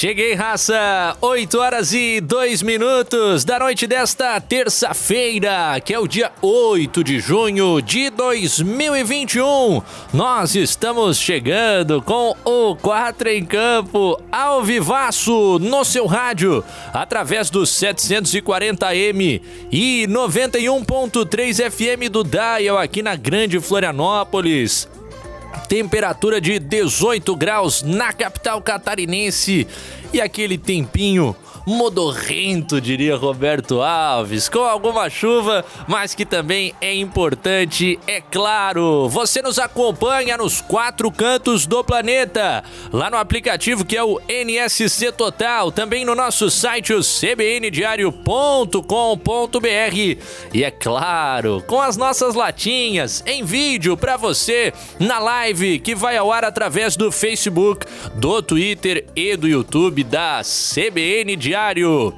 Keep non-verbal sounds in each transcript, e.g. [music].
Cheguei, raça! 8 horas e 2 minutos da noite desta terça-feira, que é o dia 8 de junho de 2021. Nós estamos chegando com o 4 em Campo ao vivaço no seu rádio, através do 740M e 91.3 FM do Dial aqui na Grande Florianópolis temperatura de 18 graus na capital catarinense. E aquele tempinho modorrento, diria Roberto Alves, com alguma chuva, mas que também é importante, é claro. Você nos acompanha nos quatro cantos do planeta, lá no aplicativo que é o NSC Total, também no nosso site o cbndiario.com.br e é claro, com as nossas latinhas em vídeo para você na live que vai ao ar através do Facebook, do Twitter e do YouTube da CBN Diário Diário.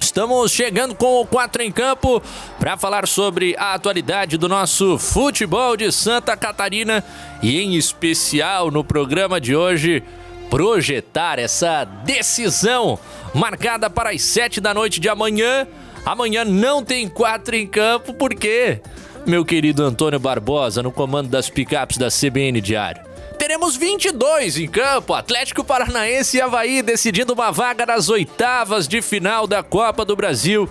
Estamos chegando com o 4 em Campo para falar sobre a atualidade do nosso futebol de Santa Catarina e, em especial, no programa de hoje, projetar essa decisão marcada para as 7 da noite de amanhã. Amanhã não tem 4 em campo, por quê? Meu querido Antônio Barbosa, no comando das picapes da CBN Diário teremos 22 em campo. Atlético Paranaense e Havaí decidindo uma vaga nas oitavas de final da Copa do Brasil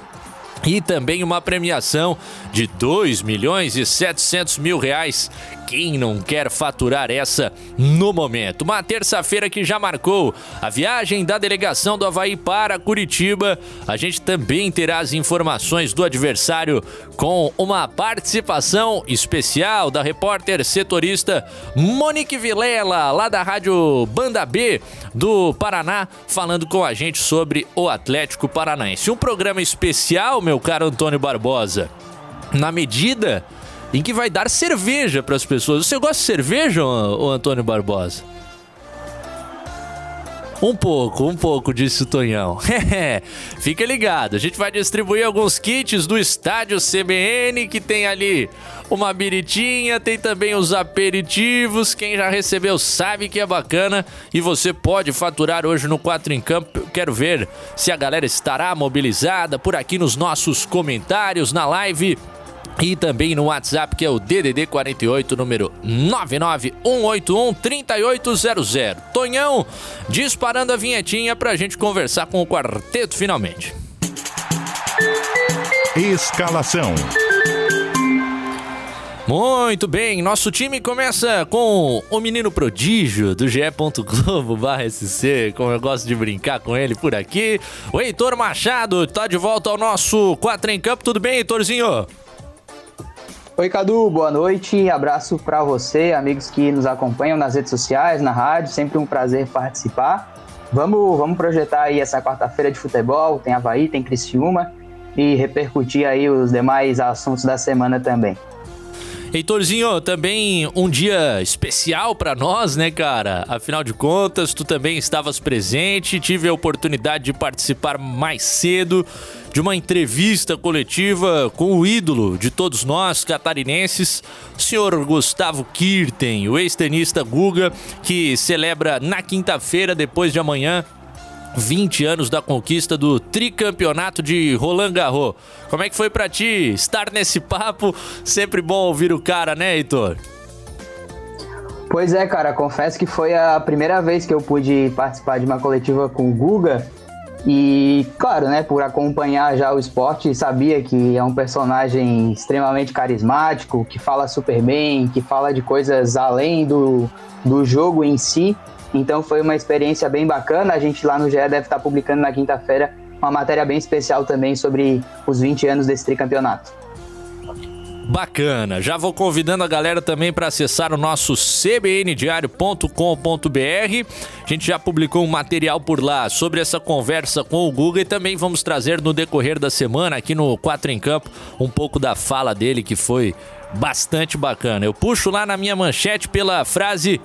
e também uma premiação de 2 milhões e 700 mil reais quem não quer faturar essa no momento? Uma terça-feira que já marcou a viagem da delegação do Havaí para Curitiba. A gente também terá as informações do adversário com uma participação especial da repórter setorista Monique Vilela, lá da Rádio Banda B do Paraná, falando com a gente sobre o Atlético Paranaense. Um programa especial, meu caro Antônio Barbosa. Na medida em que vai dar cerveja para as pessoas. Você gosta de cerveja, ô Antônio Barbosa? Um pouco, um pouco, disse o Tonhão. [laughs] Fica ligado, a gente vai distribuir alguns kits do estádio CBN, que tem ali uma biritinha, tem também os aperitivos. Quem já recebeu sabe que é bacana e você pode faturar hoje no 4 em Campo. Quero ver se a galera estará mobilizada por aqui nos nossos comentários na live e também no WhatsApp que é o DDD 48 número 99181 3800. Tonhão disparando a vinhetinha pra gente conversar com o quarteto finalmente. Escalação. Muito bem, nosso time começa com o menino prodígio do ge Globo SC, como eu gosto de brincar com ele por aqui. O Heitor Machado tá de volta ao nosso 4 em campo. Tudo bem, Heitorzinho? Oi, Cadu, boa noite. Abraço para você, amigos que nos acompanham nas redes sociais, na rádio. Sempre um prazer participar. Vamos, vamos projetar aí essa quarta-feira de futebol. Tem Havaí, tem Criciúma e repercutir aí os demais assuntos da semana também. Heitorzinho, também um dia especial para nós, né, cara? Afinal de contas, tu também estavas presente, tive a oportunidade de participar mais cedo de uma entrevista coletiva com o ídolo de todos nós catarinenses, o senhor Gustavo Kirten, o ex-tenista Guga, que celebra na quinta-feira, depois de amanhã, 20 anos da conquista do tricampeonato de Roland Garros. Como é que foi para ti estar nesse papo? Sempre bom ouvir o cara, né, Heitor? Pois é, cara, confesso que foi a primeira vez que eu pude participar de uma coletiva com o Guga e, claro, né, por acompanhar já o esporte, sabia que é um personagem extremamente carismático, que fala super bem, que fala de coisas além do, do jogo em si. Então foi uma experiência bem bacana. A gente lá no GE deve estar publicando na quinta-feira uma matéria bem especial também sobre os 20 anos desse tricampeonato. Bacana. Já vou convidando a galera também para acessar o nosso cbndiario.com.br. A gente já publicou um material por lá sobre essa conversa com o Guga e também vamos trazer no decorrer da semana aqui no 4 em Campo um pouco da fala dele que foi bastante bacana. Eu puxo lá na minha manchete pela frase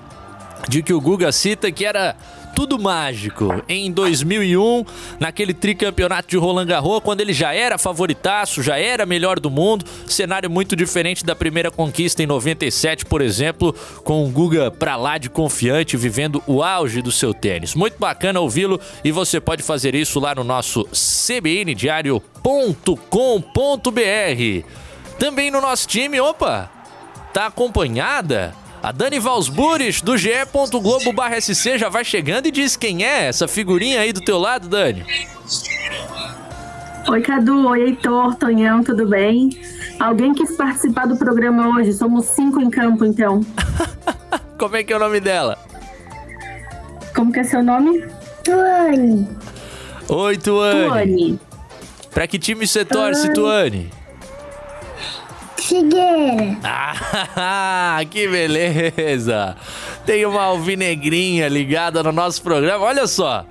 de que o Guga cita que era tudo mágico em 2001, naquele tricampeonato de Roland Garros, quando ele já era favoritaço, já era melhor do mundo. Cenário muito diferente da primeira conquista em 97, por exemplo, com o Guga pra lá de confiante, vivendo o auge do seu tênis. Muito bacana ouvi-lo e você pode fazer isso lá no nosso cbndiario.com.br. Também no nosso time, opa, tá acompanhada a Dani Valsburis, do ge.globo.sc, já vai chegando e diz quem é essa figurinha aí do teu lado, Dani. Oi, Cadu. Oi, Heitor, Tonhão, tudo bem? Alguém quis participar do programa hoje? Somos cinco em campo, então. [laughs] Como é que é o nome dela? Como que é seu nome? Tuane. Oi, Tuane. Tuane. Pra que time você torce, Tuane? Figueira. Ah, [laughs] que beleza! Tem uma alvinegrinha ligada no nosso programa. Olha só.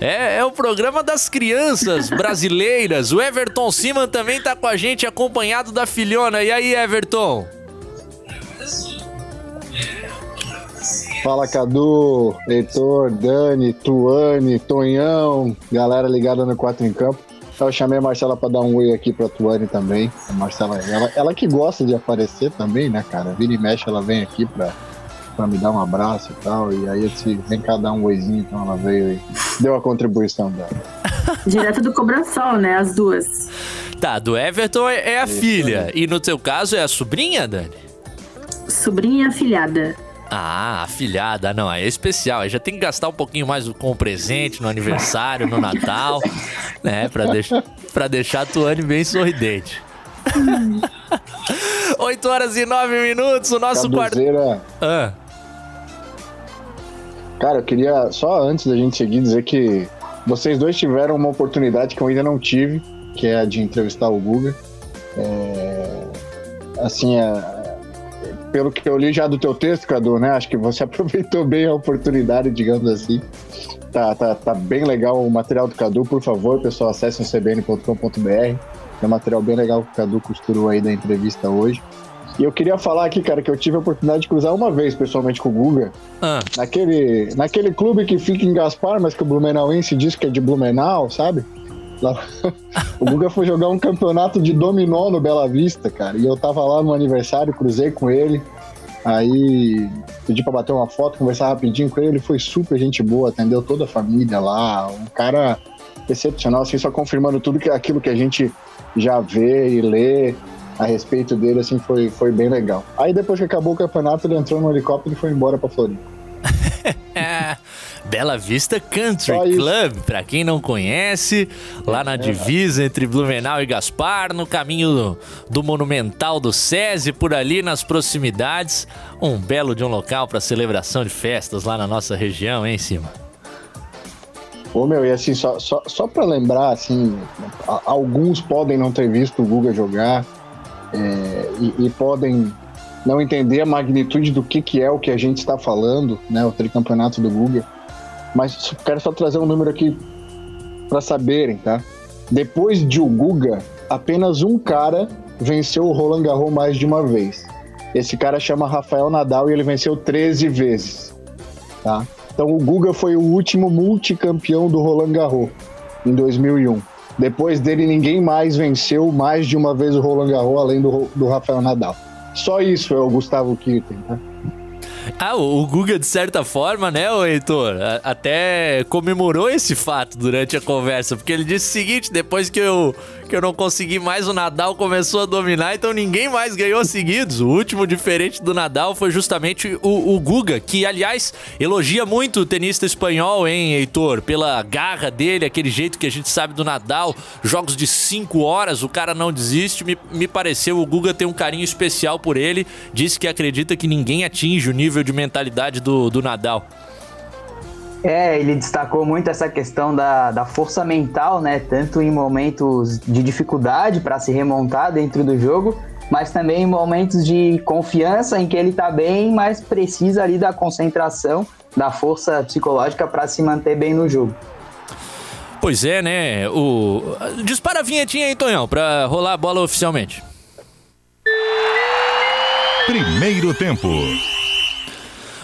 É, é o programa das crianças [laughs] brasileiras. O Everton Siman também tá com a gente, acompanhado da filhona. E aí, Everton? Fala Cadu, Heitor, Dani, Tuane, Tonhão, galera ligada no 4 em Campo. Eu chamei a Marcela para dar um oi aqui pra Tuane também. A Marcela, ela, ela que gosta de aparecer também, né, cara? Vira e mexe, ela vem aqui pra, pra me dar um abraço e tal. E aí eu disse, vem cá dar um oizinho, então ela veio e deu a contribuição dela. [laughs] Direto do Cobraçol, né? As duas. Tá, do Everton é, é a Isso, filha. né? E no teu caso é a sobrinha, Dani? Sobrinha afilhada. Ah, afilhada, não, aí é especial. Aí já tem que gastar um pouquinho mais com o presente no aniversário, no Natal, [laughs] né? Pra, deixar pra deixar a Tuane bem sorridente. [laughs] 8 horas e 9 minutos, o nosso quarto. Ah, cara, eu queria só antes da gente seguir dizer que vocês dois tiveram uma oportunidade que eu ainda não tive, que é a de entrevistar o Guga. É, assim, é, pelo que eu li já do teu texto, Cadu, né? Acho que você [laughs] aproveitou bem a oportunidade, digamos assim. Tá, tá, tá bem legal o material do Cadu, por favor, pessoal, acessem o cbn.com.br. É um material bem legal que o Cadu costurou aí da entrevista hoje. E eu queria falar aqui, cara, que eu tive a oportunidade de cruzar uma vez pessoalmente com o Guga, ah, naquele, naquele clube que fica em Gaspar, mas que o Blumenauense diz que é de Blumenau, sabe? Lá- [laughs] o Guga foi jogar um campeonato de dominó no Bela Vista, cara. E eu tava lá no aniversário, cruzei com ele. Aí pedi pra bater uma foto, conversar rapidinho com ele. Ele foi super gente boa, atendeu toda a família lá. Um cara excepcional, assim, só confirmando tudo que, aquilo que a gente já vê e lê a respeito dele, assim, foi, foi bem legal. Aí depois que acabou o campeonato, ele entrou no helicóptero e foi embora pra Floripa. [laughs] [laughs] é, Bela Vista Country. Club, pra quem não conhece, lá na divisa entre Blumenau e Gaspar, no caminho do, do Monumental do SESI, por ali nas proximidades. Um belo de um local pra celebração de festas lá na nossa região, hein, Cima? Ô meu, e assim, só, só, só pra lembrar, assim, a- alguns podem não ter visto o Guga jogar é, e, e podem não entender a magnitude do que, que é o que a gente está falando, né, o tricampeonato do Guga. Mas quero só trazer um número aqui para saberem, tá? Depois de o Guga, apenas um cara venceu o Roland Garros mais de uma vez. Esse cara chama Rafael Nadal e ele venceu 13 vezes, tá? Então o Guga foi o último multicampeão do Roland Garros em 2001. Depois dele ninguém mais venceu mais de uma vez o Roland Garros além do, do Rafael Nadal. Só isso é o Gustavo Kirten, tá? Ah, o Guga, de certa forma, né, o Heitor, até comemorou esse fato durante a conversa, porque ele disse o seguinte, depois que eu, que eu não consegui mais, o Nadal começou a dominar, então ninguém mais ganhou seguidos. O último diferente do Nadal foi justamente o, o Guga, que, aliás, elogia muito o tenista espanhol, hein, Heitor, pela garra dele, aquele jeito que a gente sabe do Nadal, jogos de 5 horas, o cara não desiste, me, me pareceu o Guga ter um carinho especial por ele, disse que acredita que ninguém atinge o nível de mentalidade do, do Nadal. É, ele destacou muito essa questão da, da força mental, né? Tanto em momentos de dificuldade para se remontar dentro do jogo, mas também em momentos de confiança em que ele tá bem, mas precisa ali da concentração, da força psicológica para se manter bem no jogo. Pois é, né? O... Dispara a vinhetinha aí, Tonhão, pra rolar a bola oficialmente. Primeiro tempo.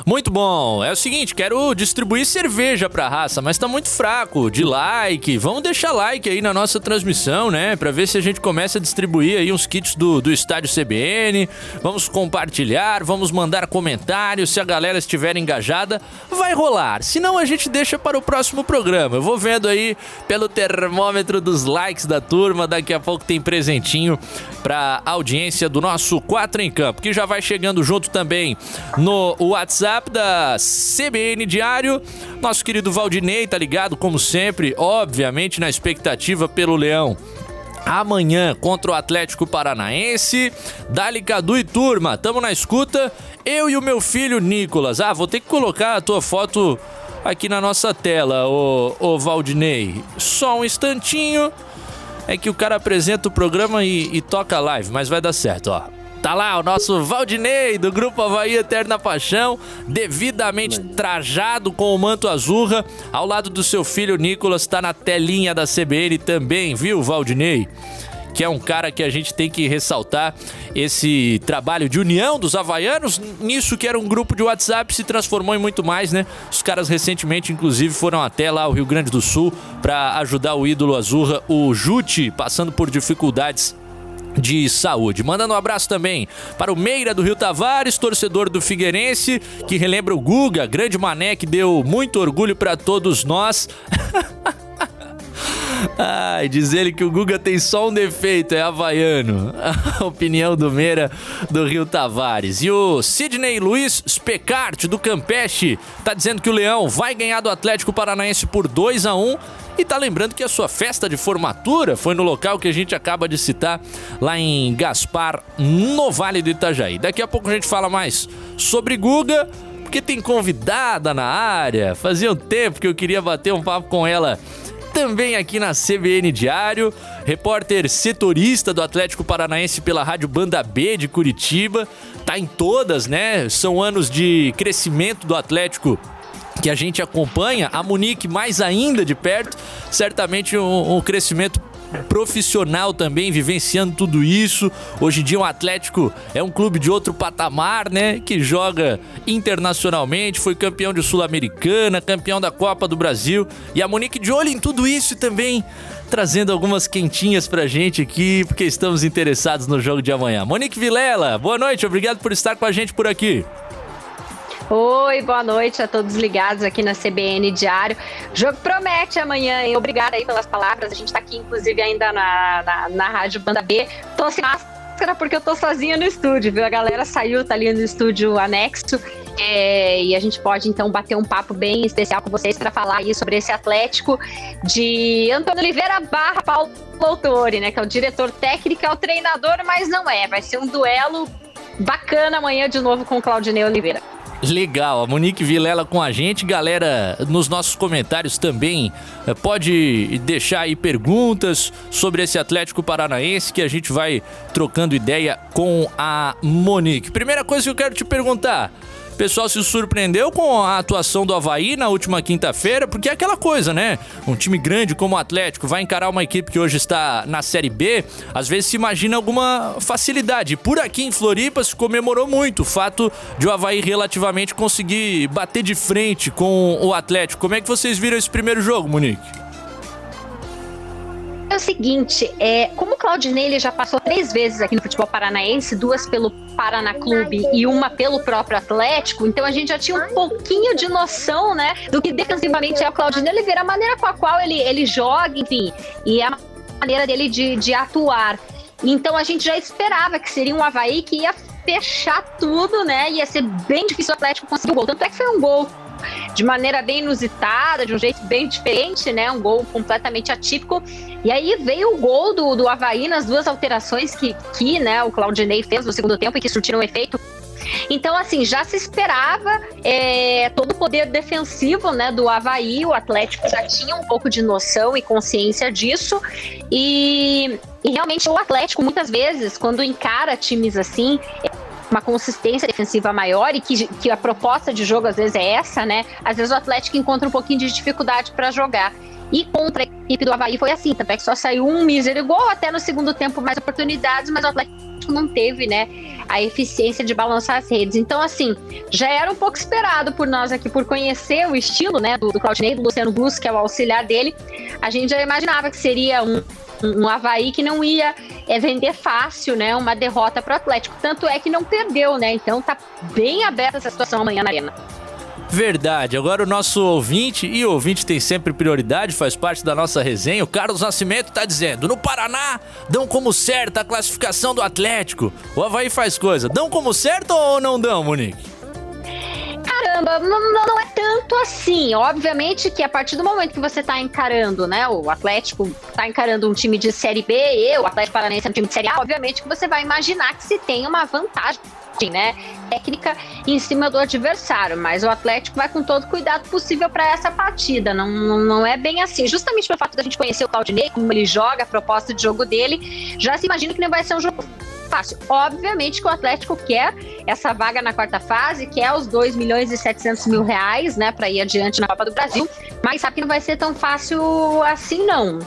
Muito bom. É o seguinte, quero distribuir cerveja pra raça, mas tá muito fraco de like. Vamos deixar like aí na nossa transmissão, né? Pra ver se a gente começa a distribuir aí uns kits do, do estádio CBN. Vamos compartilhar, vamos mandar comentários. Se a galera estiver engajada, vai rolar. Se não, a gente deixa para o próximo programa. Eu vou vendo aí pelo termômetro dos likes da turma. Daqui a pouco tem presentinho pra audiência do nosso 4 em Campo, que já vai chegando junto também no WhatsApp WhatsApp da CBN Diário. Nosso querido Valdinei tá ligado, como sempre, obviamente na expectativa pelo Leão amanhã contra o Atlético Paranaense. Dali Cadu e turma, tamo na escuta. Eu e o meu filho Nicolas. Ah, vou ter que colocar a tua foto aqui na nossa tela, ô, ô Valdinei. Só um instantinho. É que o cara apresenta o programa e, e toca live, mas vai dar certo, ó. Tá lá o nosso Valdinei do Grupo Havaí Eterna Paixão, devidamente trajado com o manto azurra, ao lado do seu filho Nicolas, tá na telinha da CBN também, viu, Valdinei? que é um cara que a gente tem que ressaltar esse trabalho de união dos havaianos. Nisso que era um grupo de WhatsApp se transformou em muito mais, né? Os caras recentemente, inclusive, foram até lá ao Rio Grande do Sul para ajudar o ídolo Azurra, o Jute, passando por dificuldades de saúde. Mandando um abraço também para o Meira do Rio Tavares, torcedor do Figueirense, que relembra o Guga, grande mané que deu muito orgulho para todos nós. [laughs] Ai, diz ele que o Guga tem só um defeito, é havaiano. [laughs] A opinião do Meira do Rio Tavares. E o Sidney Luiz Specart do Campeche tá dizendo que o Leão vai ganhar do Atlético Paranaense por 2 a 1 e tá lembrando que a sua festa de formatura foi no local que a gente acaba de citar, lá em Gaspar, no Vale do Itajaí. Daqui a pouco a gente fala mais sobre Guga, porque tem convidada na área. Fazia um tempo que eu queria bater um papo com ela também aqui na CBN Diário, repórter setorista do Atlético Paranaense pela Rádio Banda B de Curitiba, tá em todas, né? São anos de crescimento do Atlético que a gente acompanha, a Munique mais ainda de perto, certamente um, um crescimento profissional também, vivenciando tudo isso. Hoje em dia o Atlético é um clube de outro patamar, né? Que joga internacionalmente, foi campeão de Sul-Americana, campeão da Copa do Brasil. E a Monique de olho em tudo isso e também trazendo algumas quentinhas pra gente aqui, porque estamos interessados no jogo de amanhã. Monique Vilela, boa noite, obrigado por estar com a gente por aqui. Oi, boa noite a todos ligados aqui na CBN Diário. O jogo promete amanhã, hein? Obrigada aí pelas palavras. A gente tá aqui, inclusive, ainda na, na, na Rádio Banda B. Tô sem máscara porque eu tô sozinha no estúdio, viu? A galera saiu, tá ali no estúdio anexo. É, e a gente pode então bater um papo bem especial com vocês para falar aí sobre esse Atlético de Antônio Oliveira barra Paulo Autori, né? Que é o diretor técnico, é o treinador, mas não é. Vai ser um duelo bacana amanhã de novo com o Claudinei Oliveira. Legal, a Monique Vilela com a gente. Galera, nos nossos comentários também eh, pode deixar aí perguntas sobre esse Atlético Paranaense que a gente vai trocando ideia com a Monique. Primeira coisa que eu quero te perguntar: o pessoal se surpreendeu com a atuação do Havaí na última quinta-feira, porque é aquela coisa, né? Um time grande como o Atlético vai encarar uma equipe que hoje está na Série B, às vezes se imagina alguma facilidade. Por aqui em Floripa se comemorou muito o fato de o Havaí relativamente conseguir bater de frente com o Atlético. Como é que vocês viram esse primeiro jogo, Monique? É o seguinte, é, como o Claudinei ele já passou três vezes aqui no futebol paranaense, duas pelo Paraná Clube e uma pelo próprio Atlético, então a gente já tinha um pouquinho de noção, né, do que defensivamente é o Claudinei Oliveira, a maneira com a qual ele, ele joga, enfim, e a maneira dele de, de atuar. Então a gente já esperava que seria um Havaí que ia fechar tudo, né? Ia ser bem difícil o Atlético conseguir o gol. Tanto é que foi um gol de maneira bem inusitada, de um jeito bem diferente, né? Um gol completamente atípico. E aí veio o gol do, do Havaí nas duas alterações que, que né, o Claudinei fez no segundo tempo e que surtiram efeito. Então, assim, já se esperava é, todo o poder defensivo né, do Havaí, o Atlético já tinha um pouco de noção e consciência disso. E, e realmente o Atlético, muitas vezes, quando encara times assim, uma consistência defensiva maior e que, que a proposta de jogo às vezes é essa, né? Às vezes o Atlético encontra um pouquinho de dificuldade para jogar. E contra equipe do Havaí foi assim, também que só saiu um mísero gol, até no segundo tempo mais oportunidades, mas o Atlético não teve, né, a eficiência de balançar as redes. Então, assim, já era um pouco esperado por nós aqui, por conhecer o estilo, né, do, do Claudinei, do Luciano Bus, que é o auxiliar dele, a gente já imaginava que seria um, um Havaí que não ia é, vender fácil, né, uma derrota para o Atlético. Tanto é que não perdeu, né, então tá bem aberta essa situação amanhã na Arena. Verdade. Agora o nosso ouvinte, e ouvinte tem sempre prioridade, faz parte da nossa resenha. O Carlos Nascimento tá dizendo: no Paraná, dão como certa a classificação do Atlético. O Havaí faz coisa. Dão como certo ou não dão, Monique? Caramba, não, não, é tanto assim. Obviamente que a partir do momento que você tá encarando, né? O Atlético tá encarando um time de Série B, e o Atlético Paranaense é um time de Série A, obviamente que você vai imaginar que se tem uma vantagem né, técnica em cima do adversário, mas o Atlético vai com todo cuidado possível para essa partida. Não, não, não, é bem assim. Justamente pelo fato da gente conhecer o Claudinei, como ele joga, a proposta de jogo dele, já se imagina que não vai ser um jogo fácil. Obviamente que o Atlético quer essa vaga na quarta fase, quer os 2 milhões e 700 mil reais, né, para ir adiante na Copa do Brasil, mas sabe que não vai ser tão fácil assim, não.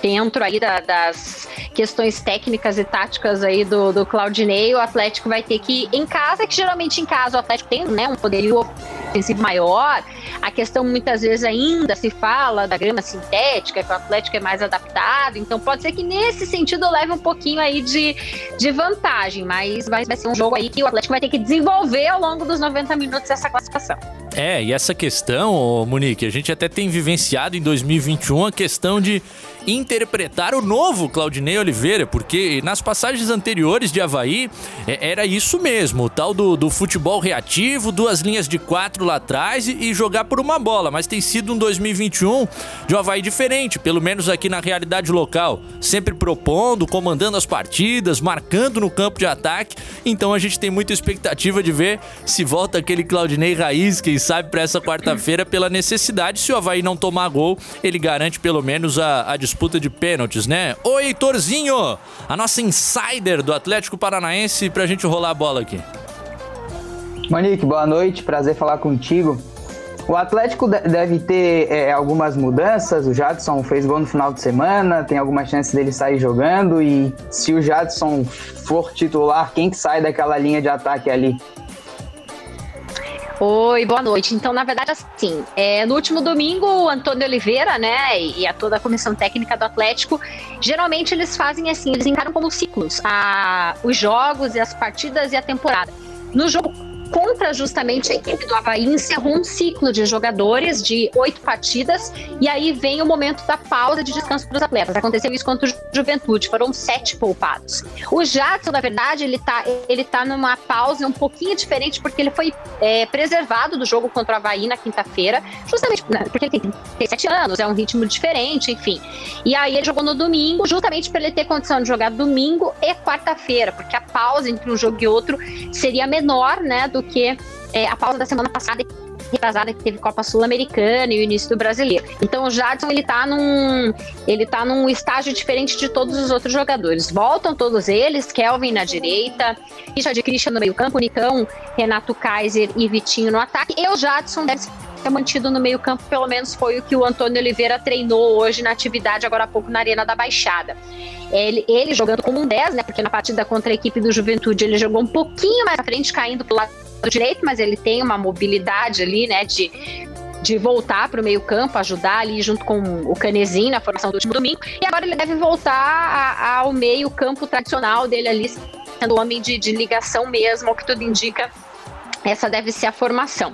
Dentro aí da, das questões técnicas e táticas aí do, do Claudinei, o Atlético vai ter que, em casa, que geralmente em casa o Atlético tem, né, um poderio ofensivo maior, a questão muitas vezes ainda se fala da grama sintética, que o Atlético é mais adaptado, então pode ser que nesse sentido leve um pouquinho aí de, de vantagem, mas vai, vai ser um jogo aí que o Atlético vai ter que desenvolver ao longo dos 90 minutos essa classificação. É, e essa questão, Monique, a gente até tem vivenciado em 2021 a questão de interpretar o novo Claudinei Oliveira, porque nas passagens anteriores de Havaí é, era isso mesmo, o tal do, do futebol reativo, duas linhas de quatro lá atrás e, e, jogar por uma bola, mas tem sido um 2021 de um Havaí diferente, pelo menos aqui na realidade local, sempre propondo, comandando as partidas, marcando no campo de ataque, então a gente tem muita expectativa de ver se volta aquele Claudinei raiz, quem sabe, para essa quarta-feira pela necessidade, se o Havaí não tomar gol, ele garante pelo menos a, a disputa de pênaltis, né? Ô Heitorzinho, a nossa insider do Atlético Paranaense, pra gente rolar a bola aqui. Monique, boa noite, prazer falar contigo. O Atlético deve ter é, algumas mudanças. O Jadson fez gol no final de semana, tem alguma chance dele sair jogando. E se o Jadson for titular, quem que sai daquela linha de ataque ali? Oi, boa noite. Então, na verdade, assim, é, no último domingo, o Antônio Oliveira, né, e a toda a comissão técnica do Atlético, geralmente eles fazem assim, eles encaram como ciclos a, os jogos e as partidas e a temporada. No jogo contra justamente a equipe do Havaí, encerrou um ciclo de jogadores de oito partidas, e aí vem o momento da pausa de descanso para os atletas. Aconteceu isso contra o Juventude, foram sete poupados. O Jadson, na verdade, ele está ele tá numa pausa um pouquinho diferente, porque ele foi é, preservado do jogo contra o Havaí na quinta-feira, justamente né, porque ele tem, tem sete anos, é um ritmo diferente, enfim. E aí ele jogou no domingo, justamente para ele ter condição de jogar domingo e quarta-feira, porque a pausa entre um jogo e outro seria menor, né, do que é, a pausa da semana passada retrasada que teve Copa Sul-Americana e o início do Brasileiro. Então o Jadson ele tá num ele tá num estágio diferente de todos os outros jogadores. Voltam todos eles, Kelvin na direita, Richard Christian no meio-campo, Nicão, Renato Kaiser e Vitinho no ataque. E o Jadson deve ser mantido no meio-campo, pelo menos foi o que o Antônio Oliveira treinou hoje na atividade agora há pouco na Arena da Baixada. Ele, ele jogando como um 10, né? Porque na partida contra a equipe do Juventude ele jogou um pouquinho mais à frente, caindo pro lado direito, mas ele tem uma mobilidade ali, né, de, de voltar para o meio campo, ajudar ali junto com o Canezinho na formação do último domingo, e agora ele deve voltar a, ao meio campo tradicional dele ali, sendo homem de, de ligação mesmo, o que tudo indica, essa deve ser a formação.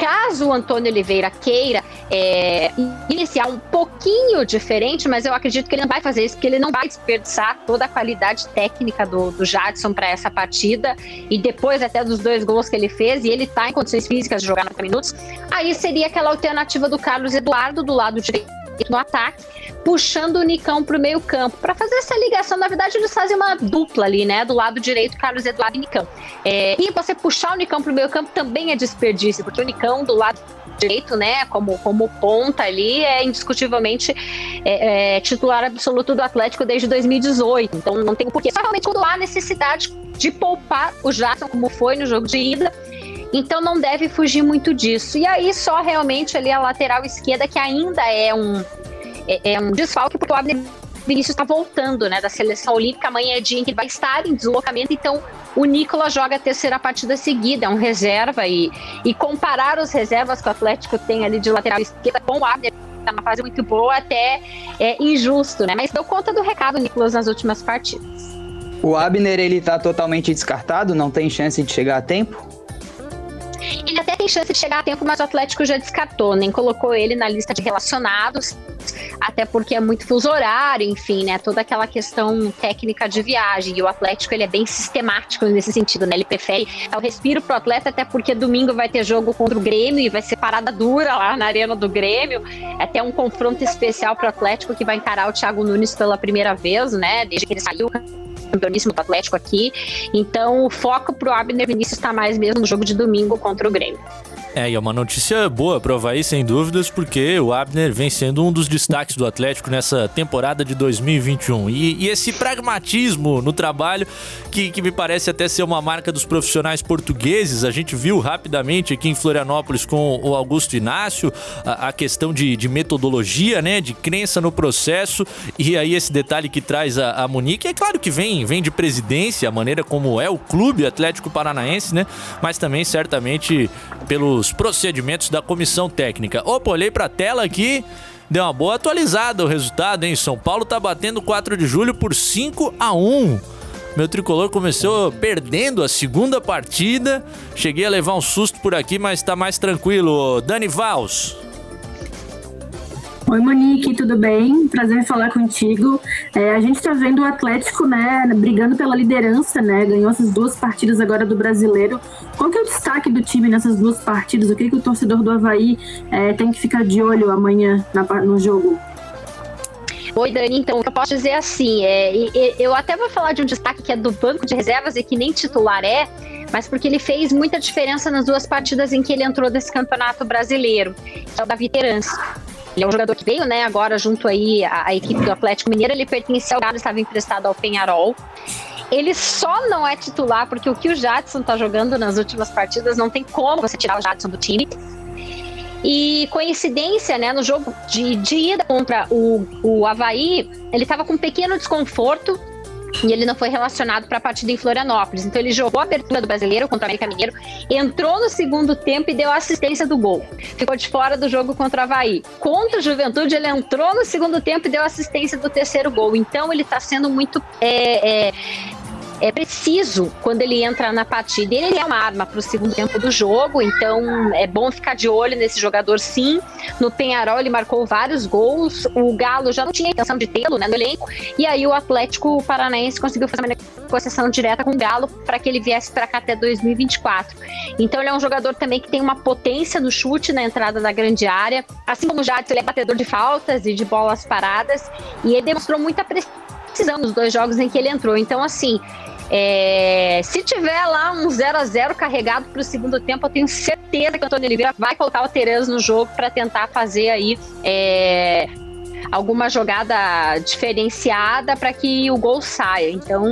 Caso o Antônio Oliveira queira é, iniciar um pouquinho diferente, mas eu acredito que ele não vai fazer isso, porque ele não vai desperdiçar toda a qualidade técnica do, do Jadson para essa partida e depois até dos dois gols que ele fez, e ele está em condições físicas de jogar 90 minutos. Aí seria aquela alternativa do Carlos Eduardo do lado direito no ataque, puxando o Nicão o meio campo. Para fazer essa ligação, na verdade, eles fazem uma dupla ali, né? Do lado direito, Carlos Eduardo e Nicão. É, e você puxar o Nicão o meio campo também é desperdício, porque o Nicão do lado direito, né, como, como ponta ali, é indiscutivelmente é, é, titular absoluto do Atlético desde 2018. Então não tem porquê. Só realmente quando há necessidade de poupar o Jackson, como foi no jogo de ida, então não deve fugir muito disso. E aí só realmente ali a lateral esquerda que ainda é um é, é um desfalque porque o Abner Vinícius está voltando, né, da seleção olímpica. Amanhã é dia em que vai estar em deslocamento, então o Nicolas joga a terceira partida seguida, é um reserva. E, e comparar os reservas que o Atlético tem ali de lateral esquerda com o Abner tá numa fase muito boa, até é injusto, né? Mas deu conta do recado, Nicolas, nas últimas partidas. O Abner, ele tá totalmente descartado? Não tem chance de chegar a tempo? Tem chance de chegar a tempo, mas o Atlético já descartou, nem colocou ele na lista de relacionados, até porque é muito fuso horário, enfim, né? Toda aquela questão técnica de viagem. E o Atlético ele é bem sistemático nesse sentido, né? Ele prefere o respiro pro atleta, até porque domingo vai ter jogo contra o Grêmio e vai ser parada dura lá na arena do Grêmio. É até um confronto especial pro Atlético que vai encarar o Thiago Nunes pela primeira vez, né? Desde que ele saiu campeoníssimo do Atlético aqui. Então o foco pro Abner Vinícius está mais mesmo no jogo de domingo contra o Grêmio. É, e é uma notícia boa para o Havaí, sem dúvidas, porque o Abner vem sendo um dos destaques do Atlético nessa temporada de 2021. E, e esse pragmatismo no trabalho, que, que me parece até ser uma marca dos profissionais portugueses, a gente viu rapidamente aqui em Florianópolis com o Augusto Inácio, a, a questão de, de, metodologia, né, de crença no processo, e aí esse detalhe que traz a, a Monique, é claro que vem, vem de presidência, a maneira como é o clube Atlético Paranaense, né, mas também certamente pelo os procedimentos da comissão técnica. Opa, olhei para a tela aqui, deu uma boa atualizada o resultado, hein? São Paulo tá batendo 4 de julho por 5 a 1. Meu tricolor começou perdendo a segunda partida. Cheguei a levar um susto por aqui, mas tá mais tranquilo. Dani Vals. Oi, Monique, tudo bem? Prazer falar contigo. É, a gente está vendo o Atlético, né, brigando pela liderança, né? Ganhou essas duas partidas agora do brasileiro. Qual que é o destaque do time nessas duas partidas? O que, que o torcedor do Havaí é, tem que ficar de olho amanhã na, no jogo? Oi, Dani. Então, o que eu posso dizer é assim, é, eu até vou falar de um destaque que é do banco de reservas e que nem titular é, mas porque ele fez muita diferença nas duas partidas em que ele entrou desse campeonato brasileiro, que é o Davi Terence. Ele é um jogador que veio, né, agora junto aí à, à equipe do Atlético Mineiro, ele pertencia ao Galo, estava emprestado ao Penharol. Ele só não é titular porque o que o Jadson tá jogando nas últimas partidas não tem como você tirar o Jadson do time. E coincidência, né, no jogo de, de ida contra o, o Havaí, ele estava com um pequeno desconforto e ele não foi relacionado para a partida em Florianópolis. Então ele jogou a abertura do Brasileiro contra o América Mineiro, entrou no segundo tempo e deu assistência do gol. Ficou de fora do jogo contra o Havaí. Contra o Juventude, ele entrou no segundo tempo e deu assistência do terceiro gol. Então ele está sendo muito é, é, é preciso quando ele entra na partida. Ele é uma arma para o segundo tempo do jogo, então é bom ficar de olho nesse jogador sim. No Penharol ele marcou vários gols, o Galo já não tinha intenção de tê-lo né, no elenco, e aí o Atlético Paranaense conseguiu fazer uma negociação direta com o Galo para que ele viesse para cá até 2024. Então ele é um jogador também que tem uma potência no chute na entrada da grande área, assim como o Jadson, ele é batedor de faltas e de bolas paradas, e ele demonstrou muita precisão nos dois jogos em que ele entrou. Então, assim, é, se tiver lá um 0 a 0 carregado para o segundo tempo, eu tenho certeza que o Antônio Oliveira vai colocar o Tereza no jogo para tentar fazer aí é, alguma jogada diferenciada para que o gol saia. Então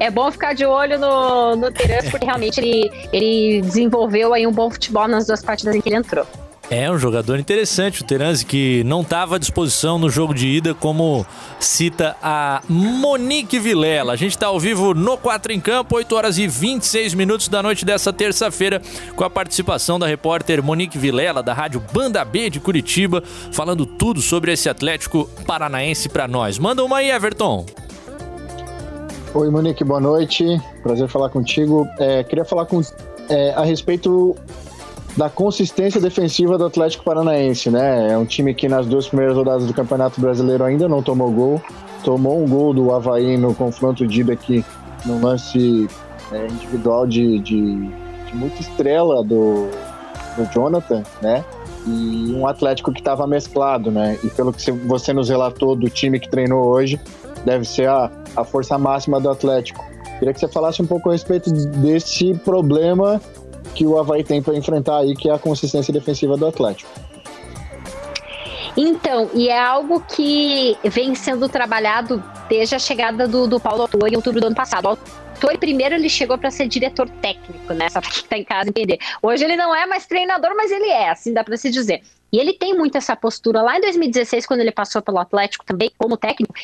é bom ficar de olho no, no Tereza, porque realmente ele, ele desenvolveu aí um bom futebol nas duas partidas em que ele entrou. É um jogador interessante, o Teranzi, que não estava à disposição no jogo de ida, como cita a Monique Vilela. A gente está ao vivo no 4 em Campo, 8 horas e 26 minutos da noite dessa terça-feira, com a participação da repórter Monique Vilela, da Rádio Banda B de Curitiba, falando tudo sobre esse Atlético Paranaense para nós. Manda uma aí, Everton. Oi, Monique, boa noite. Prazer falar contigo. É, queria falar com, é, a respeito da consistência defensiva do Atlético Paranaense, né? É um time que nas duas primeiras rodadas do Campeonato Brasileiro ainda não tomou gol. Tomou um gol do Havaí no confronto de ida aqui, no lance é, individual de, de, de, muita estrela do, do Jonathan, né? E um Atlético que estava mesclado, né? E pelo que você nos relatou do time que treinou hoje, deve ser a, a força máxima do Atlético. Queria que você falasse um pouco a respeito desse problema que o Havaí tem para enfrentar aí, que é a consistência defensiva do Atlético. Então, e é algo que vem sendo trabalhado desde a chegada do, do Paulo Autor em outubro do ano passado. Autor, primeiro, ele chegou para ser diretor técnico, né? Só para quem está em casa entender. Hoje ele não é mais treinador, mas ele é, assim dá para se dizer. E ele tem muito essa postura. Lá em 2016, quando ele passou pelo Atlético também como técnico,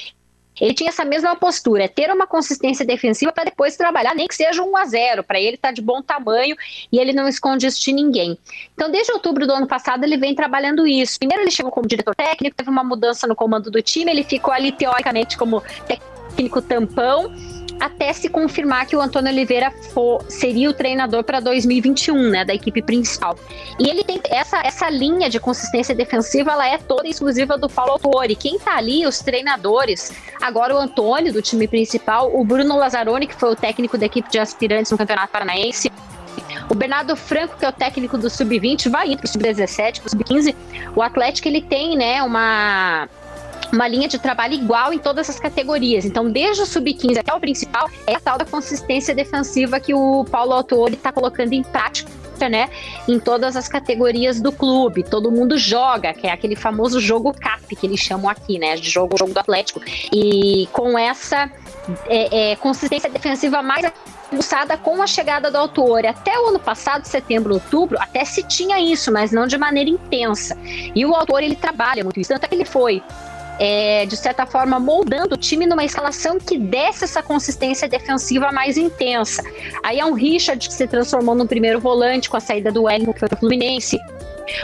ele tinha essa mesma postura, é ter uma consistência defensiva para depois trabalhar, nem que seja 1 a 0 para ele tá de bom tamanho e ele não esconde isso de ninguém. Então, desde outubro do ano passado, ele vem trabalhando isso. Primeiro, ele chegou como diretor técnico, teve uma mudança no comando do time, ele ficou ali teoricamente como técnico tampão até se confirmar que o Antônio Oliveira for, seria o treinador para 2021, né, da equipe principal. E ele tem essa, essa linha de consistência defensiva, ela é toda exclusiva do Paulo Autori. Quem tá ali, os treinadores, agora o Antônio do time principal, o Bruno Lazzaroni, que foi o técnico da equipe de aspirantes no Campeonato Paranaense, o Bernardo Franco, que é o técnico do sub-20, vai ir para o sub-17, para o sub-15. O Atlético ele tem, né, uma uma linha de trabalho igual em todas as categorias. Então, desde o sub-15 até o principal, é a tal da consistência defensiva que o Paulo Autori está colocando em prática né, em todas as categorias do clube. Todo mundo joga, que é aquele famoso jogo CAP que eles chamam aqui, né, de jogo, jogo do Atlético. E com essa é, é, consistência defensiva mais aguçada com a chegada do autor. Até o ano passado, setembro, outubro, até se tinha isso, mas não de maneira intensa. E o autor ele trabalha muito isso, tanto é que ele foi é, de certa forma, moldando o time numa escalação que desse essa consistência defensiva mais intensa. Aí é um Richard que se transformou no primeiro volante com a saída do Wellington, foi o Fluminense.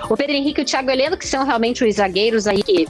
O Pedro Henrique e o Thiago Heleno, que são realmente os zagueiros aí que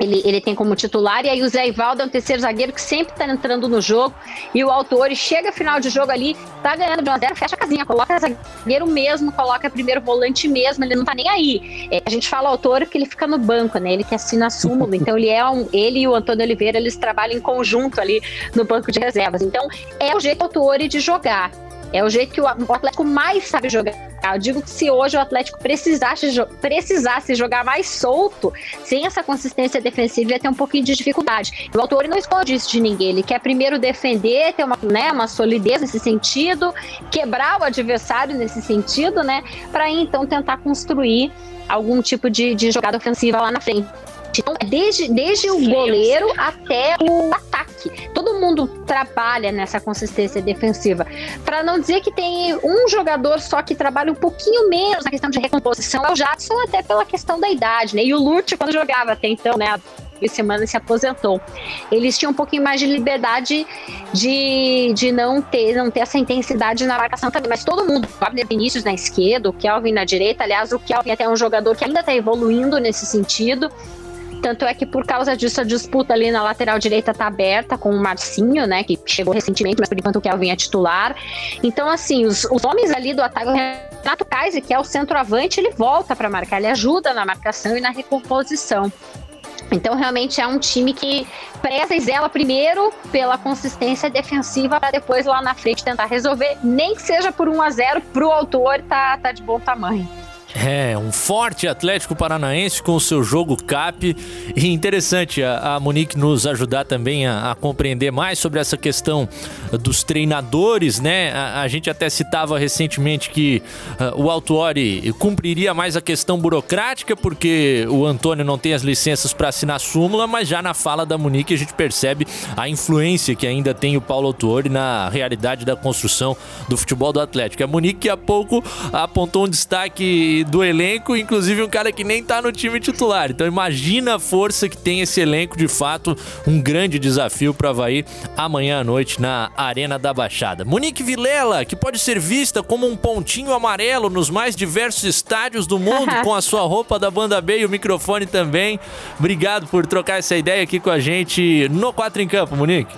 ele, ele tem como titular, e aí o Zé Ivaldo é um terceiro zagueiro que sempre tá entrando no jogo, e o autor chega final de jogo ali, tá ganhando de 1 a 0 fecha a casinha, coloca zagueiro mesmo, coloca primeiro volante mesmo, ele não tá nem aí. É, a gente fala autor porque ele fica no banco, né? Ele que assina a súmula, então ele é um, ele e o Antônio Oliveira, eles trabalham em conjunto ali no banco de reservas. Então, é o jeito do autor de jogar. É o jeito que o Atlético mais sabe jogar. Eu digo que se hoje o Atlético precisasse, precisasse jogar mais solto, sem essa consistência defensiva, ia ter um pouquinho de dificuldade. O autor não esconde isso de ninguém. Ele quer primeiro defender, ter uma, né, uma solidez nesse sentido, quebrar o adversário nesse sentido, né? Para então tentar construir algum tipo de, de jogada ofensiva lá na frente. Então, desde, desde o goleiro até o ataque. Todo mundo trabalha nessa consistência defensiva. Para não dizer que tem um jogador só que trabalha um pouquinho menos na questão de recomposição, é o Jadson, até pela questão da idade, né? E o Lute, quando jogava até então, né? semana se aposentou. Eles tinham um pouquinho mais de liberdade de, de não ter não ter essa intensidade na marcação também. Mas todo mundo, o Abner Vinícius na esquerda, o Kelvin na direita. Aliás, o Kelvin até é um jogador que ainda está evoluindo nesse sentido. Tanto é que por causa disso a disputa ali na lateral direita tá aberta com o Marcinho, né, que chegou recentemente, mas por enquanto o Kelvin é titular. Então, assim, os, os homens ali do ataque, o Renato Kaiser, que é o centroavante, ele volta para marcar, ele ajuda na marcação e na recomposição. Então, realmente é um time que preza e zela primeiro pela consistência defensiva para depois lá na frente tentar resolver, nem que seja por 1 a 0 para o autor, tá, tá de bom tamanho. É, um forte Atlético Paranaense com o seu jogo cap. E interessante a, a Monique nos ajudar também a, a, compreender mais sobre essa questão dos treinadores, né? A, a gente até citava recentemente que uh, o Autuori cumpriria mais a questão burocrática, porque o Antônio não tem as licenças para assinar súmula, mas já na fala da Monique a gente percebe a influência que ainda tem o Paulo Autuori na realidade da construção do futebol do Atlético. A Monique há pouco apontou um destaque do elenco, inclusive um cara que nem tá no time titular. Então imagina a força que tem esse elenco, de fato, um grande desafio para Havaí amanhã à noite na Arena da Baixada. Monique Vilela, que pode ser vista como um pontinho amarelo nos mais diversos estádios do mundo, [laughs] com a sua roupa da banda B e o microfone também. Obrigado por trocar essa ideia aqui com a gente no 4 em Campo, Monique.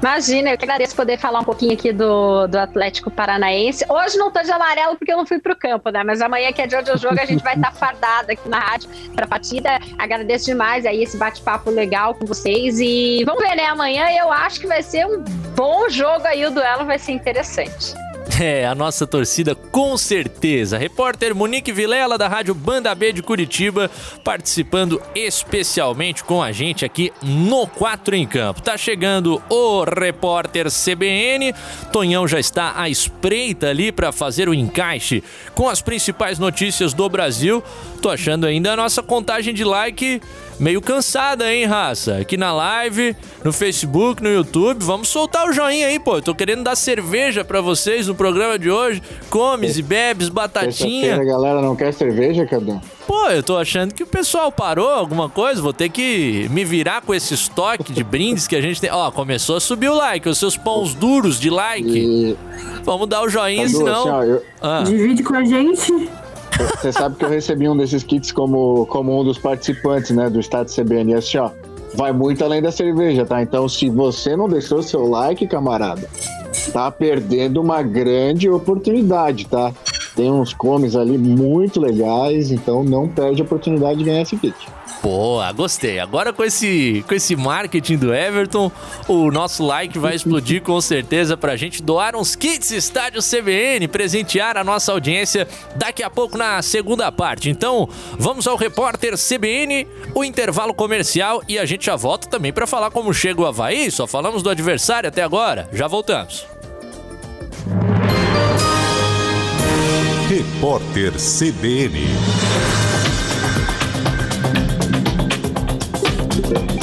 Imagina, eu que agradeço poder falar um pouquinho aqui do, do Atlético Paranaense. Hoje não tô de amarelo porque eu não fui pro campo, né? Mas amanhã, que é de jogo, a gente vai estar tá fardada aqui na rádio pra partida. Agradeço demais aí esse bate-papo legal com vocês. E vamos ver, né? Amanhã eu acho que vai ser um bom jogo aí, o duelo vai ser interessante. [laughs] É, a nossa torcida com certeza. Repórter Monique Vilela da Rádio Banda B de Curitiba participando especialmente com a gente aqui no 4 em Campo. Tá chegando o repórter CBN. Tonhão já está à espreita ali para fazer o encaixe com as principais notícias do Brasil. Tô achando ainda a nossa contagem de like meio cansada, hein, raça? Aqui na live, no Facebook, no YouTube. Vamos soltar o joinha aí, pô. Eu tô querendo dar cerveja para vocês no programa de hoje. Comes e bebes, batatinha. A galera não quer cerveja, Cadu? Pô, eu tô achando que o pessoal parou alguma coisa. Vou ter que me virar com esse estoque de brindes que a gente tem. Ó, começou a subir o like, os seus pães duros de like. E... Vamos dar o joinha, Cadu, senão. Assim, ó, eu... ah. Divide com a gente. Você sabe que eu recebi um desses kits como, como um dos participantes, né, do Estado CBN. E assim, ó, vai muito além da cerveja, tá? Então, se você não deixou seu like, camarada, tá perdendo uma grande oportunidade, tá? Tem uns comes ali muito legais, então não perde a oportunidade de ganhar esse kit. Boa, gostei. Agora com esse, com esse marketing do Everton, o nosso like vai explodir com certeza pra gente doar uns kits Estádio CBN, presentear a nossa audiência daqui a pouco na segunda parte. Então, vamos ao repórter CBN, o intervalo comercial e a gente já volta também para falar como chega o Havaí. Só falamos do adversário até agora. Já voltamos. Repórter CBN. Thank you.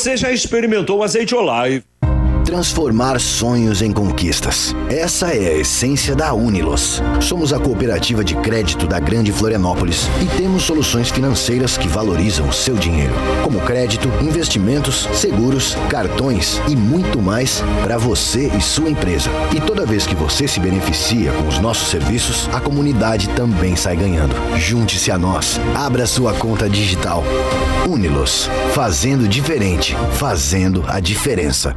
Você já experimentou o azeite Olive? Transformar sonhos em conquistas. Essa é a essência da Unilos. Somos a cooperativa de crédito da Grande Florianópolis e temos soluções financeiras que valorizam o seu dinheiro, como crédito, investimentos, seguros, cartões e muito mais para você e sua empresa. E toda vez que você se beneficia com os nossos serviços, a comunidade também sai ganhando. Junte-se a nós. Abra sua conta digital. Unilos, fazendo diferente, fazendo a diferença.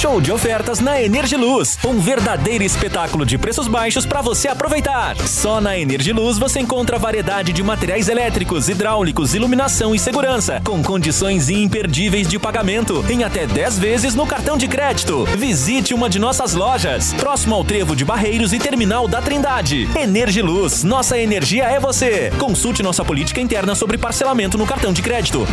Show de ofertas na Energiluz. Um verdadeiro espetáculo de preços baixos para você aproveitar. Só na Energiluz você encontra variedade de materiais elétricos, hidráulicos, iluminação e segurança, com condições imperdíveis de pagamento, em até 10 vezes no cartão de crédito. Visite uma de nossas lojas, próximo ao Trevo de Barreiros e Terminal da Trindade. Energiluz, nossa energia é você. Consulte nossa política interna sobre parcelamento no cartão de crédito.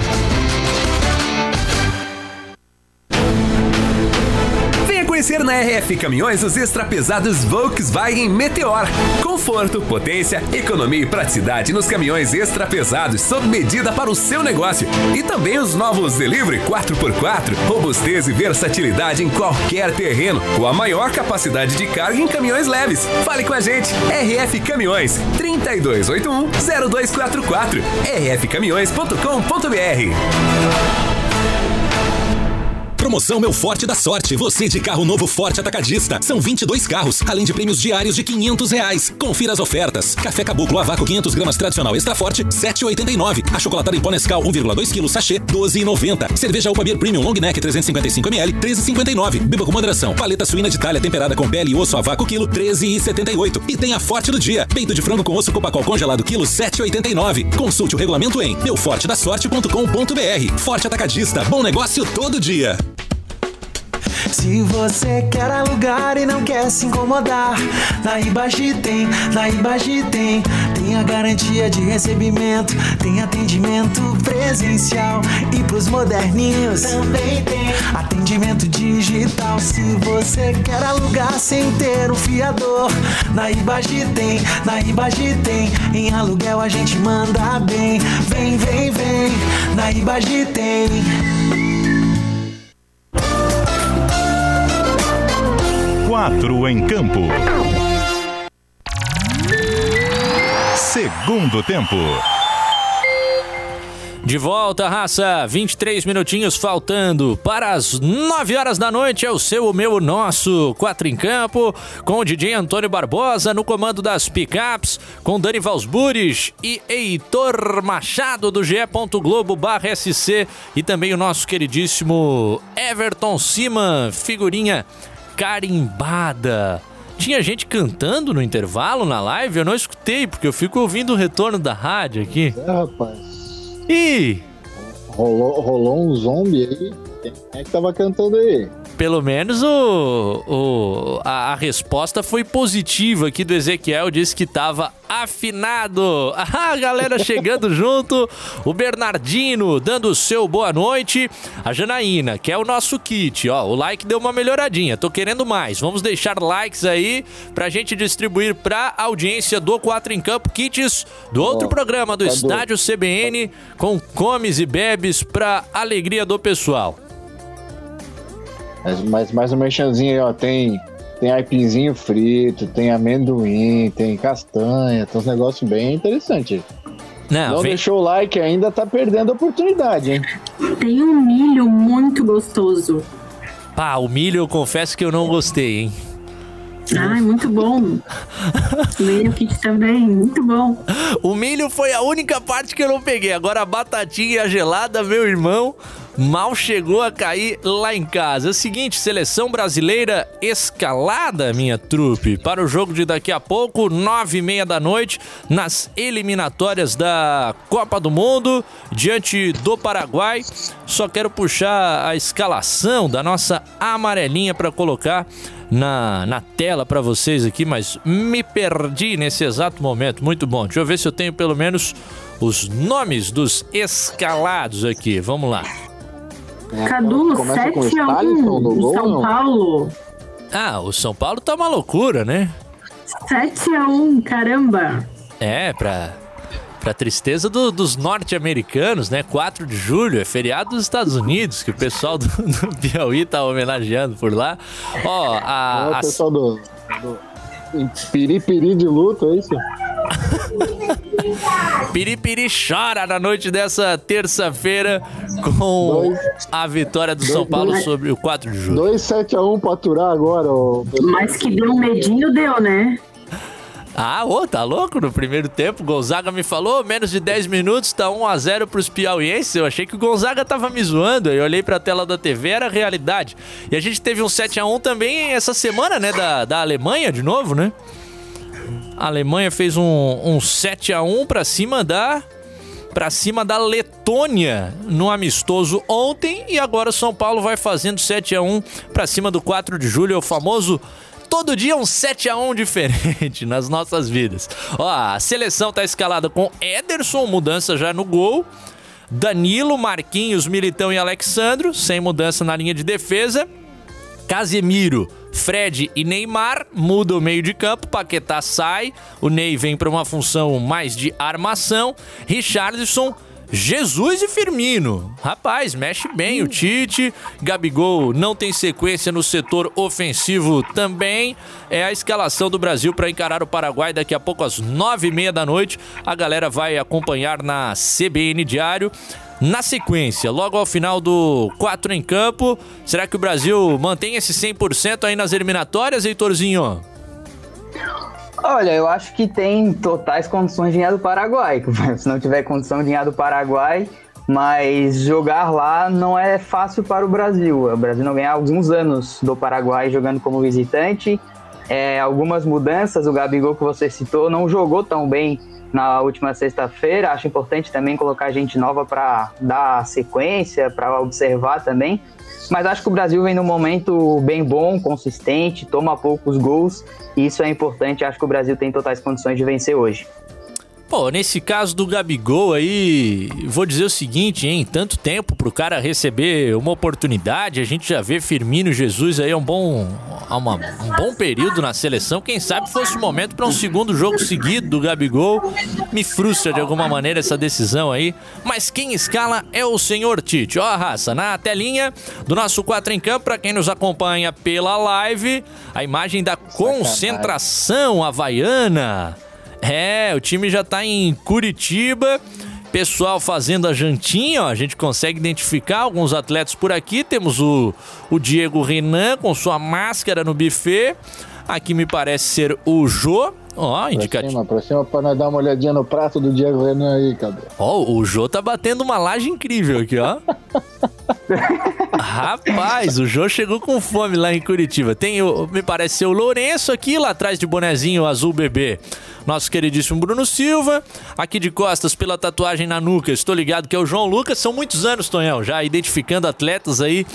Conhecer na RF Caminhões os extrapesados Volkswagen Meteor. Conforto, potência, economia e praticidade nos caminhões extrapesados sob medida para o seu negócio. E também os novos Delivery 4x4, robustez e versatilidade em qualquer terreno, com a maior capacidade de carga em caminhões leves. Fale com a gente, RF Caminhões, 3281 0244, rfcaminhões.com.br. Promoção Meu Forte da Sorte. Você de carro novo Forte Atacadista. São 22 carros, além de prêmios diários de 500 reais. Confira as ofertas. Café Caboclo a vácuo 500 gramas tradicional extra forte, 7,89. A chocolatada em pó Nescau 1,2 kg sachê, 12,90. Cerveja Upa Beer Premium Long Neck 355 ml, 13,59. Beba com moderação. Paleta suína de talha temperada com pele e osso a vácuo quilo, 13,78. E tem a Forte do dia. Peito de frango com osso Copacol congelado quilo, 7,89. Consulte o regulamento em meufortedasorte.com.br. Forte Atacadista. Bom negócio todo dia. Se você quer alugar e não quer se incomodar, na Ibagi tem, na Ibagi tem. Tem a garantia de recebimento, tem atendimento presencial. E pros moderninhos também tem atendimento digital. Se você quer alugar sem ter um fiador, na Ibagi tem, na Ibagi tem. Em aluguel a gente manda bem. Vem, vem, vem, na Ibagi tem. Quatro em campo. Segundo tempo. De volta, raça. 23 minutinhos faltando para as 9 horas da noite. É o seu, o meu, o nosso. Quatro em campo. Com o DJ Antônio Barbosa no comando das picapes. Com Dani Valsburis e Heitor Machado do ge Globo SC. E também o nosso queridíssimo Everton Siman, figurinha carimbada. Tinha gente cantando no intervalo na live? Eu não escutei, porque eu fico ouvindo o retorno da rádio aqui. É, rapaz. Ih! Rolou, rolou um zombie aí. Quem é que tava cantando aí? Pelo menos o, o a, a, resposta foi positiva aqui do Ezequiel, disse que estava afinado. [laughs] Ah, galera chegando junto, o Bernardino dando o seu boa noite, a Janaína, que é o nosso kit, ó, o like deu uma melhoradinha, tô querendo mais. Vamos deixar likes aí pra gente distribuir pra audiência do 4 em Campo kits do outro programa do tá Estádio CBN com comes e bebes pra alegria do pessoal. Mas, mas mais um merchanzinho aí, ó. Tem, tem aipinzinho frito, tem amendoim, tem castanha, tem uns negócios bem interessantes. Não, Não vem... deixou o like ainda, tá perdendo a oportunidade, hein? Tem um milho muito gostoso. Pá, o milho eu confesso que eu não gostei, hein? Ai, muito bom. [laughs] milho kit também, muito bom. O milho foi a única parte que eu não peguei. Agora a batatinha e a gelada, meu irmão, mal chegou a cair lá em casa. É seguinte, seleção brasileira escalada, minha trupe, para o jogo de daqui a pouco, nove e meia da noite, nas eliminatórias da Copa do Mundo, diante do Paraguai. Só quero puxar a escalação da nossa amarelinha para colocar na, na tela para vocês aqui, mas me perdi nesse exato momento. Muito bom. Deixa eu ver se eu tenho pelo menos os nomes dos escalados aqui. Vamos lá. É, Cadu, 7 a 1 o São Paulo. Ah, o São Paulo tá uma loucura, né? 7 a 1 caramba. É, pra, pra tristeza do, dos norte-americanos, né? 4 de julho é feriado dos Estados Unidos, que o pessoal do, do Piauí tá homenageando por lá. Ó, a. É o pessoal do, do Piripiri de luto, é isso? [laughs] Piripiri chora na noite dessa terça-feira com dois, a vitória do dois, São Paulo dois, sobre o 4 de julho. 2-7x1 pra aturar agora. Ó. Mas que deu um medinho, deu, né? Ah, ô, tá louco? No primeiro tempo, Gonzaga me falou, menos de 10 minutos, tá 1x0 pros piauienses. Eu achei que o Gonzaga tava me zoando. Eu olhei pra tela da TV, era realidade. E a gente teve um 7x1 também essa semana, né? Da, da Alemanha, de novo, né? A Alemanha fez um, um 7x1 pra cima da para cima da Letônia no amistoso ontem e agora São Paulo vai fazendo 7 a 1 para cima do 4 de julho, é o famoso todo dia um 7 a 1 [laughs] diferente nas nossas vidas. Ó, a seleção tá escalada com Ederson, mudança já no gol. Danilo, Marquinhos, Militão e Alexandro, sem mudança na linha de defesa. Casemiro, Fred e Neymar mudam o meio de campo, Paquetá sai, o Ney vem para uma função mais de armação, Richardson Jesus e Firmino. Rapaz, mexe bem o Tite. Gabigol não tem sequência no setor ofensivo também. É a escalação do Brasil para encarar o Paraguai daqui a pouco às nove e meia da noite. A galera vai acompanhar na CBN Diário. Na sequência, logo ao final do 4 em campo, será que o Brasil mantém esse 100% aí nas eliminatórias, Heitorzinho? Olha, eu acho que tem totais condições de ganhar do Paraguai. [laughs] Se não tiver condição de ganhar do Paraguai, mas jogar lá não é fácil para o Brasil. O Brasil não ganha alguns anos do Paraguai jogando como visitante. é, algumas mudanças. O Gabigol que você citou não jogou tão bem na última sexta-feira. Acho importante também colocar gente nova para dar sequência, para observar também. Mas acho que o Brasil vem num momento bem bom, consistente, toma poucos gols, e isso é importante. Acho que o Brasil tem totais condições de vencer hoje. Pô, nesse caso do Gabigol aí, vou dizer o seguinte, hein? Tanto tempo pro cara receber uma oportunidade, a gente já vê Firmino Jesus aí há um bom, há uma, um bom período na seleção. Quem sabe fosse o momento para um segundo jogo seguido do Gabigol. Me frustra de alguma maneira essa decisão aí. Mas quem escala é o senhor Tite. Ó, a raça, na telinha do nosso 4 em campo, para quem nos acompanha pela live, a imagem da concentração havaiana. É, o time já tá em Curitiba. Pessoal fazendo a jantinha, ó, a gente consegue identificar alguns atletas por aqui. Temos o, o Diego Renan com sua máscara no buffet. Aqui me parece ser o Jô. Ó, indicativo. Pra cima, pra nós dar uma olhadinha no prato do Diego Renan aí, cadê? Ó, o Jô tá batendo uma laje incrível aqui, ó. [laughs] Rapaz, o Jô chegou com fome lá em Curitiba. Tem, o, me parece ser o Lourenço aqui, lá atrás de bonezinho azul bebê. Nosso queridíssimo Bruno Silva. Aqui de costas, pela tatuagem na nuca, estou ligado que é o João Lucas. São muitos anos, Tonhão, já identificando atletas aí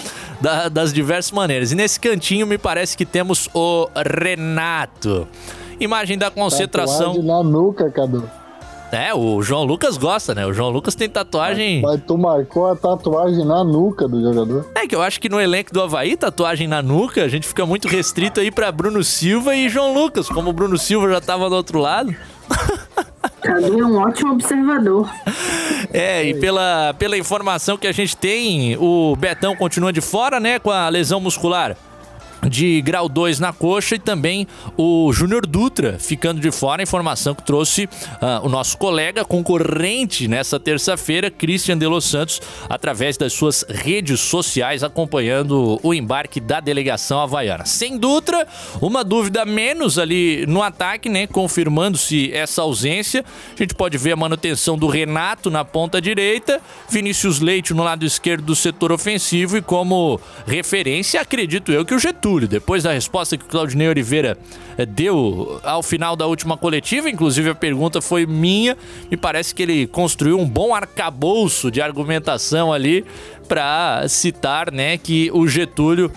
da, das diversas maneiras. E nesse cantinho, me parece que temos o Renato. Imagem da concentração. Tatuagem na nuca, Cadu. É, o João Lucas gosta, né? O João Lucas tem tatuagem. Mas tu marcou a tatuagem na nuca do jogador. É que eu acho que no elenco do Havaí, tatuagem na nuca, a gente fica muito restrito aí pra Bruno Silva e João Lucas. Como o Bruno Silva já tava do outro lado. [laughs] Cadu é um ótimo observador. É, e pela, pela informação que a gente tem, o Betão continua de fora, né? Com a lesão muscular de grau 2 na coxa e também o Júnior Dutra ficando de fora. Informação que trouxe uh, o nosso colega concorrente nessa terça-feira, Christian de Los Santos, através das suas redes sociais, acompanhando o embarque da delegação havaiana. Sem Dutra, uma dúvida menos ali no ataque, né? Confirmando-se essa ausência. A gente pode ver a manutenção do Renato na ponta direita, Vinícius Leite no lado esquerdo do setor ofensivo e como referência, acredito eu que o Getúlio depois da resposta que o Claudinei Oliveira eh, deu ao final da última coletiva, inclusive a pergunta foi minha, me parece que ele construiu um bom arcabouço de argumentação ali para citar, né, que o Getúlio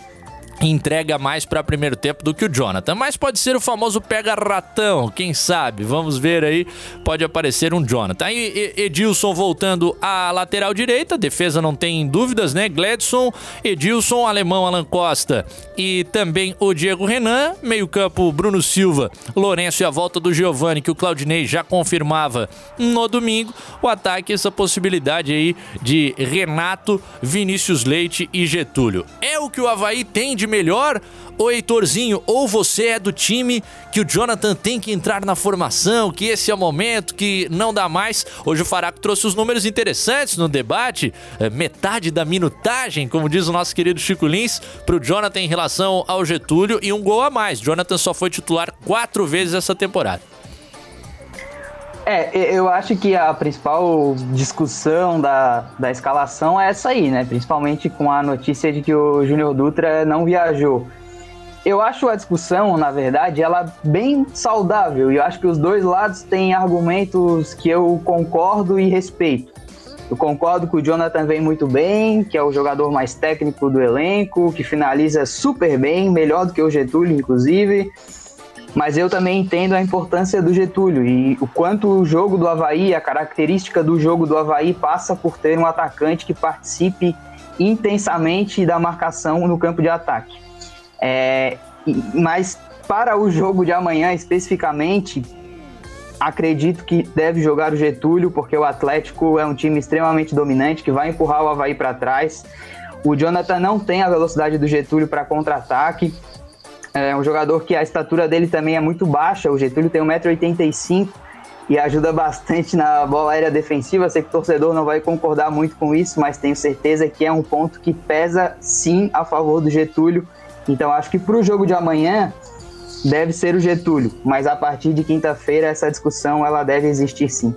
entrega mais para primeiro tempo do que o Jonathan. Mas pode ser o famoso pega-ratão, quem sabe? Vamos ver aí, pode aparecer um Jonathan. Aí Edilson voltando à lateral direita, defesa não tem dúvidas, né? Gladson, Edilson, Alemão, Alan Costa e também o Diego Renan. Meio-campo, Bruno Silva, Lourenço e a volta do Giovani, que o Claudinei já confirmava no domingo. O ataque, essa possibilidade aí de Renato, Vinícius Leite e Getúlio. É o que o Havaí tem de de melhor? Ô Heitorzinho, ou você é do time que o Jonathan tem que entrar na formação, que esse é o momento, que não dá mais. Hoje o Faraco trouxe os números interessantes no debate, é, metade da minutagem, como diz o nosso querido Chico Lins, pro Jonathan em relação ao Getúlio e um gol a mais. Jonathan só foi titular quatro vezes essa temporada. É, eu acho que a principal discussão da, da escalação é essa aí, né? Principalmente com a notícia de que o Júnior Dutra não viajou. Eu acho a discussão, na verdade, ela bem saudável. E eu acho que os dois lados têm argumentos que eu concordo e respeito. Eu concordo que o Jonathan vem muito bem, que é o jogador mais técnico do elenco, que finaliza super bem, melhor do que o Getúlio, inclusive. Mas eu também entendo a importância do Getúlio e o quanto o jogo do Havaí, a característica do jogo do Havaí passa por ter um atacante que participe intensamente da marcação no campo de ataque. É, mas para o jogo de amanhã especificamente, acredito que deve jogar o Getúlio, porque o Atlético é um time extremamente dominante que vai empurrar o Havaí para trás. O Jonathan não tem a velocidade do Getúlio para contra-ataque. É um jogador que a estatura dele também é muito baixa. O Getúlio tem 1,85m e ajuda bastante na bola aérea defensiva. Sei que o torcedor não vai concordar muito com isso, mas tenho certeza que é um ponto que pesa sim a favor do Getúlio. Então acho que para o jogo de amanhã deve ser o Getúlio, mas a partir de quinta-feira essa discussão ela deve existir sim.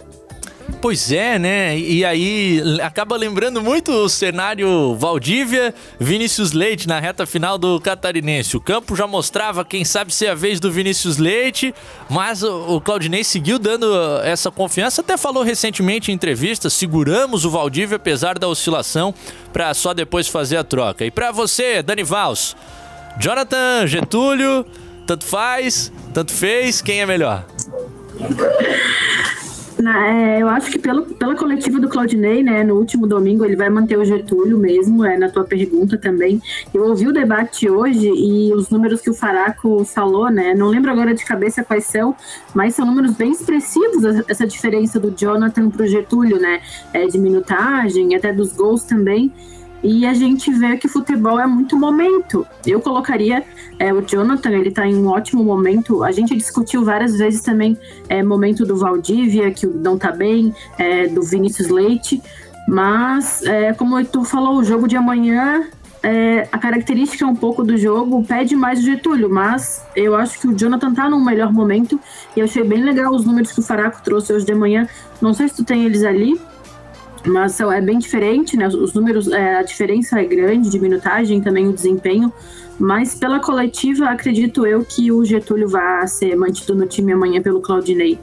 Pois é, né? E aí acaba lembrando muito o cenário Valdívia, Vinícius Leite na reta final do Catarinense. O campo já mostrava, quem sabe, ser a vez do Vinícius Leite, mas o Claudinei seguiu dando essa confiança. Até falou recentemente em entrevista: seguramos o Valdívia apesar da oscilação, para só depois fazer a troca. E para você, Dani Vals, Jonathan, Getúlio, tanto faz, tanto fez, quem é melhor? Na, é, eu acho que pelo, pela coletiva do Claudinei, né, no último domingo, ele vai manter o Getúlio mesmo, é, na tua pergunta também. Eu ouvi o debate hoje e os números que o Faraco falou, né, não lembro agora de cabeça quais são, mas são números bem expressivos, essa diferença do Jonathan pro Getúlio, né, é, de minutagem, até dos gols também. E a gente vê que futebol é muito momento. Eu colocaria é, o Jonathan, ele tá em um ótimo momento. A gente discutiu várias vezes também é, momento do Valdívia, que não tá bem, é, do Vinícius Leite. Mas, é, como o Heitor falou, o jogo de amanhã, é, a característica um pouco do jogo pede mais o Getúlio, mas eu acho que o Jonathan tá num melhor momento. E eu achei bem legal os números que o Faraco trouxe hoje de manhã. Não sei se tu tem eles ali, mas é bem diferente, né? Os números, é, a diferença é grande de minutagem, também o desempenho. Mas pela coletiva, acredito eu que o Getúlio vai ser mantido no time amanhã pelo Claudinei.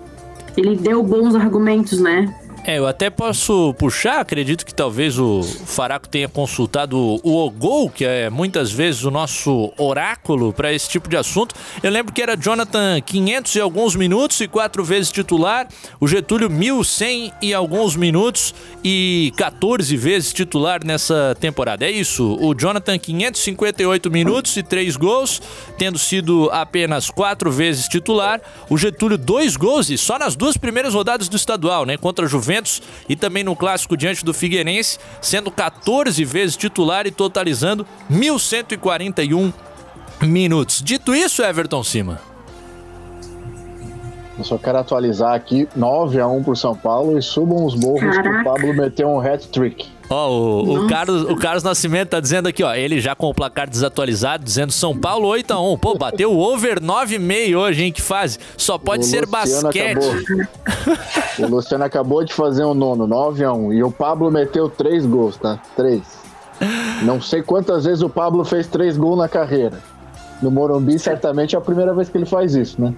Ele deu bons argumentos, né? É, eu até posso puxar, acredito que talvez o Faraco tenha consultado o Ogol, que é muitas vezes o nosso oráculo para esse tipo de assunto. Eu lembro que era Jonathan 500 e alguns minutos e quatro vezes titular, o Getúlio 1100 e alguns minutos e 14 vezes titular nessa temporada. É isso, o Jonathan 558 minutos e três gols, tendo sido apenas quatro vezes titular, o Getúlio dois gols e só nas duas primeiras rodadas do estadual, né, contra a Juventus Juventus e também no clássico diante do Figueirense, sendo 14 vezes titular e totalizando 1.141 minutos. Dito isso, Everton Cima. Eu só quero atualizar aqui, 9 a 1 pro São Paulo e subam os morros Caraca. que o Pablo meteu um hat-trick. Ó, o, o, Carlos, o Carlos Nascimento tá dizendo aqui, ó, ele já com o placar desatualizado, dizendo São Paulo 8 a 1 Pô, bateu o over 9,5 hoje, hein? Que fase. Só pode o ser Luciano basquete. Acabou. [laughs] o Luciano acabou de fazer um nono, 9 a 1 E o Pablo meteu 3 gols, tá? 3. Não sei quantas vezes o Pablo fez 3 gols na carreira. No Morumbi, certamente é a primeira vez que ele faz isso, né?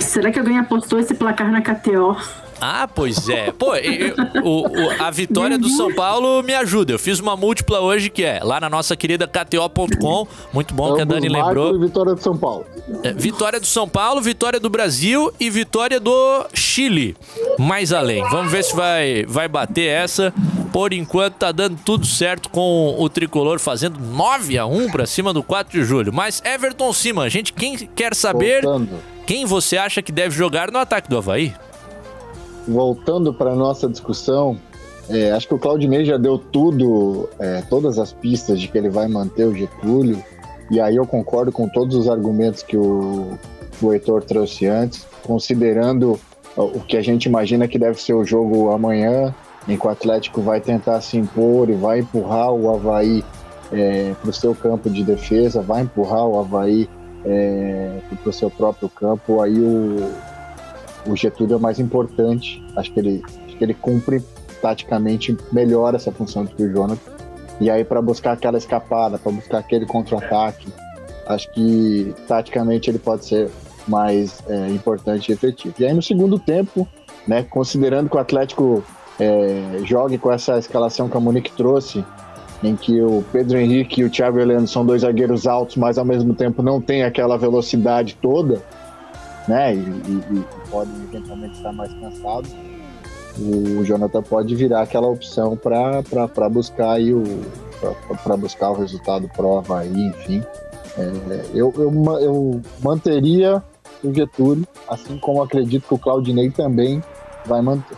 Será que alguém apostou esse placar na KTO? Ah, pois é. Pô, eu, o, o, a vitória do São Paulo me ajuda. Eu fiz uma múltipla hoje que é lá na nossa querida KTO.com. Muito bom que a Dani lembrou. vitória do São Paulo. É, vitória do São Paulo, vitória do Brasil e vitória do Chile. Mais além. Vamos ver se vai, vai bater essa. Por enquanto tá dando tudo certo com o tricolor fazendo 9 a 1 para cima do 4 de julho. Mas Everton Cima, a gente quem quer saber Voltando. quem você acha que deve jogar no ataque do Havaí? Voltando para a nossa discussão, é, acho que o Claudinei já deu tudo, é, todas as pistas de que ele vai manter o Getúlio, e aí eu concordo com todos os argumentos que o, o Heitor trouxe antes, considerando o que a gente imagina que deve ser o jogo amanhã, em que o Atlético vai tentar se impor e vai empurrar o Havaí é, para o seu campo de defesa, vai empurrar o Havaí é, para o seu próprio campo, aí o, o Getúlio é o mais importante. Acho que ele, acho que ele cumpre taticamente melhor essa função do que o Jonathan. E aí, para buscar aquela escapada, para buscar aquele contra-ataque, acho que taticamente ele pode ser mais é, importante e efetivo. E aí, no segundo tempo, né, considerando que o Atlético é, jogue com essa escalação que a Monique trouxe, em que o Pedro Henrique e o Thiago Heleno são dois zagueiros altos, mas ao mesmo tempo não tem aquela velocidade toda, né? E, e, e podem eventualmente estar mais cansados. O Jonathan pode virar aquela opção para buscar aí o para buscar o resultado prova aí, enfim. É, eu, eu, eu manteria o Getúlio, assim como acredito que o Claudinei também vai manter.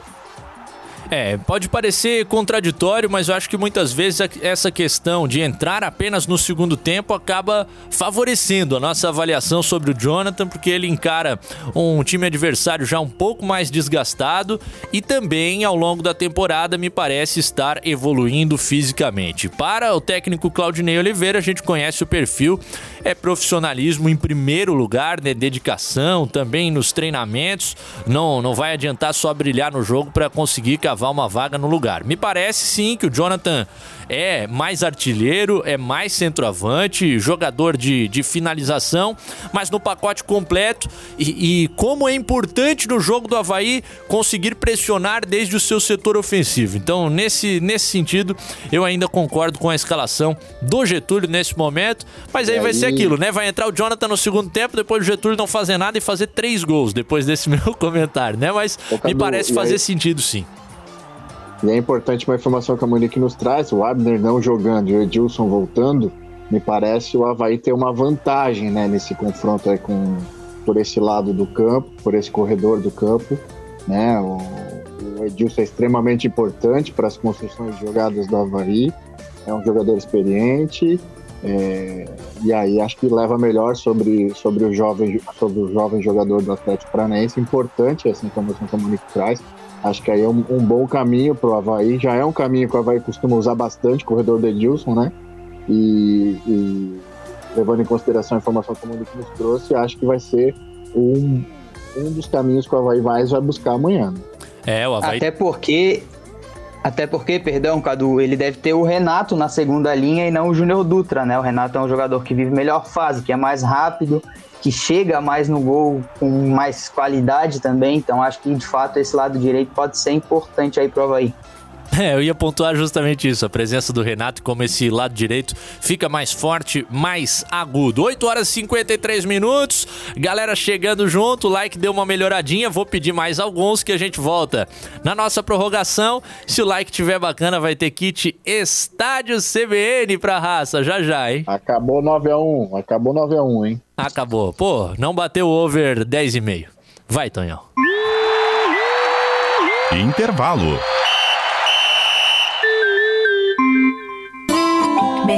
É, pode parecer contraditório, mas eu acho que muitas vezes essa questão de entrar apenas no segundo tempo acaba favorecendo a nossa avaliação sobre o Jonathan, porque ele encara um time adversário já um pouco mais desgastado e também ao longo da temporada me parece estar evoluindo fisicamente. Para o técnico Claudinei Oliveira, a gente conhece o perfil, é profissionalismo em primeiro lugar, né, dedicação também nos treinamentos, não, não vai adiantar só brilhar no jogo para conseguir que cavar uma vaga no lugar. Me parece sim que o Jonathan é mais artilheiro, é mais centroavante, jogador de, de finalização, mas no pacote completo. E, e, como é importante no jogo do Havaí conseguir pressionar desde o seu setor ofensivo. Então, nesse, nesse sentido, eu ainda concordo com a escalação do Getúlio nesse momento. Mas aí, aí, vai ser aquilo, né? Vai entrar o Jonathan no segundo tempo, depois o Getúlio não fazer nada e fazer três gols depois desse [laughs] meu comentário, né? Mas me parece fazer aí... sentido sim. E é importante uma informação que a Monique nos traz: o Abner não jogando e o Edilson voltando, me parece o Havaí ter uma vantagem né, nesse confronto aí com, por esse lado do campo, por esse corredor do campo. Né? O, o Edilson é extremamente importante para as construções de jogadas do Havaí, é um jogador experiente. É, e aí acho que leva melhor sobre, sobre, o jovem, sobre o jovem jogador do Atlético Paranaense, importante essa informação que a Monique traz, Acho que aí é um, um bom caminho para o Havaí. Já é um caminho que o Havaí costuma usar bastante, corredor do Edilson, né? E, e, levando em consideração a informação que o Monique nos trouxe, acho que vai ser um, um dos caminhos que o Havaí mais vai buscar amanhã. Né? É, o Havaí... Até porque até porque, perdão, Cadu, ele deve ter o Renato na segunda linha e não o Júnior Dutra, né? O Renato é um jogador que vive melhor fase, que é mais rápido, que chega mais no gol com mais qualidade também. Então acho que de fato esse lado direito pode ser importante aí pro Havaí. [laughs] É, eu ia pontuar justamente isso, a presença do Renato, como esse lado direito fica mais forte, mais agudo. 8 horas e 53 minutos, galera chegando junto, o like deu uma melhoradinha, vou pedir mais alguns que a gente volta na nossa prorrogação. Se o like tiver bacana, vai ter kit Estádio CBN pra raça, já já, hein? Acabou 9x1, acabou 9x1, hein? Acabou. Pô, não bateu o over 10,5. Vai, Tonhão. Intervalo.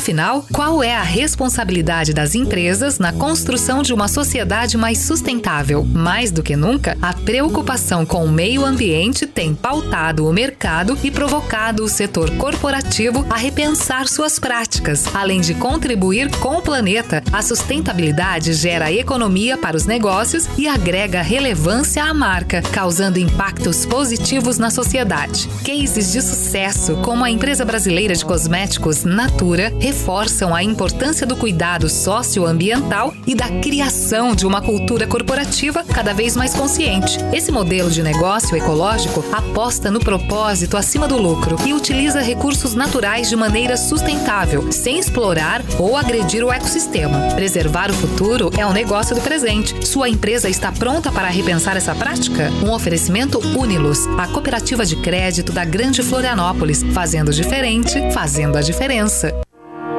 Afinal, qual é a responsabilidade das empresas na construção de uma sociedade mais sustentável? Mais do que nunca, a preocupação com o meio ambiente tem pautado o mercado e provocado o setor corporativo a repensar suas práticas. Além de contribuir com o planeta, a sustentabilidade gera economia para os negócios e agrega relevância à marca, causando impactos positivos na sociedade. Cases de sucesso, como a empresa brasileira de cosméticos Natura, reforçam a importância do cuidado socioambiental e da criação de uma cultura corporativa cada vez mais consciente. Esse modelo de negócio ecológico aposta no propósito acima do lucro e utiliza recursos naturais de maneira sustentável, sem explorar ou agredir o ecossistema. Preservar o futuro é um negócio do presente. Sua empresa está pronta para repensar essa prática? Um oferecimento Unilus, a cooperativa de crédito da Grande Florianópolis, fazendo diferente, fazendo a diferença.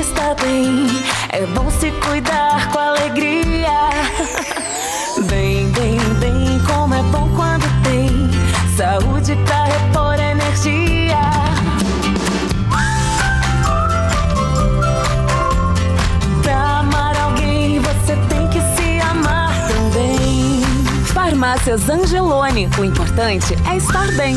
está bem. É bom se cuidar com alegria. [laughs] Bem, bem, bem, como é bom quando tem saúde pra repor energia. Farmácias Angelone. O importante é estar bem.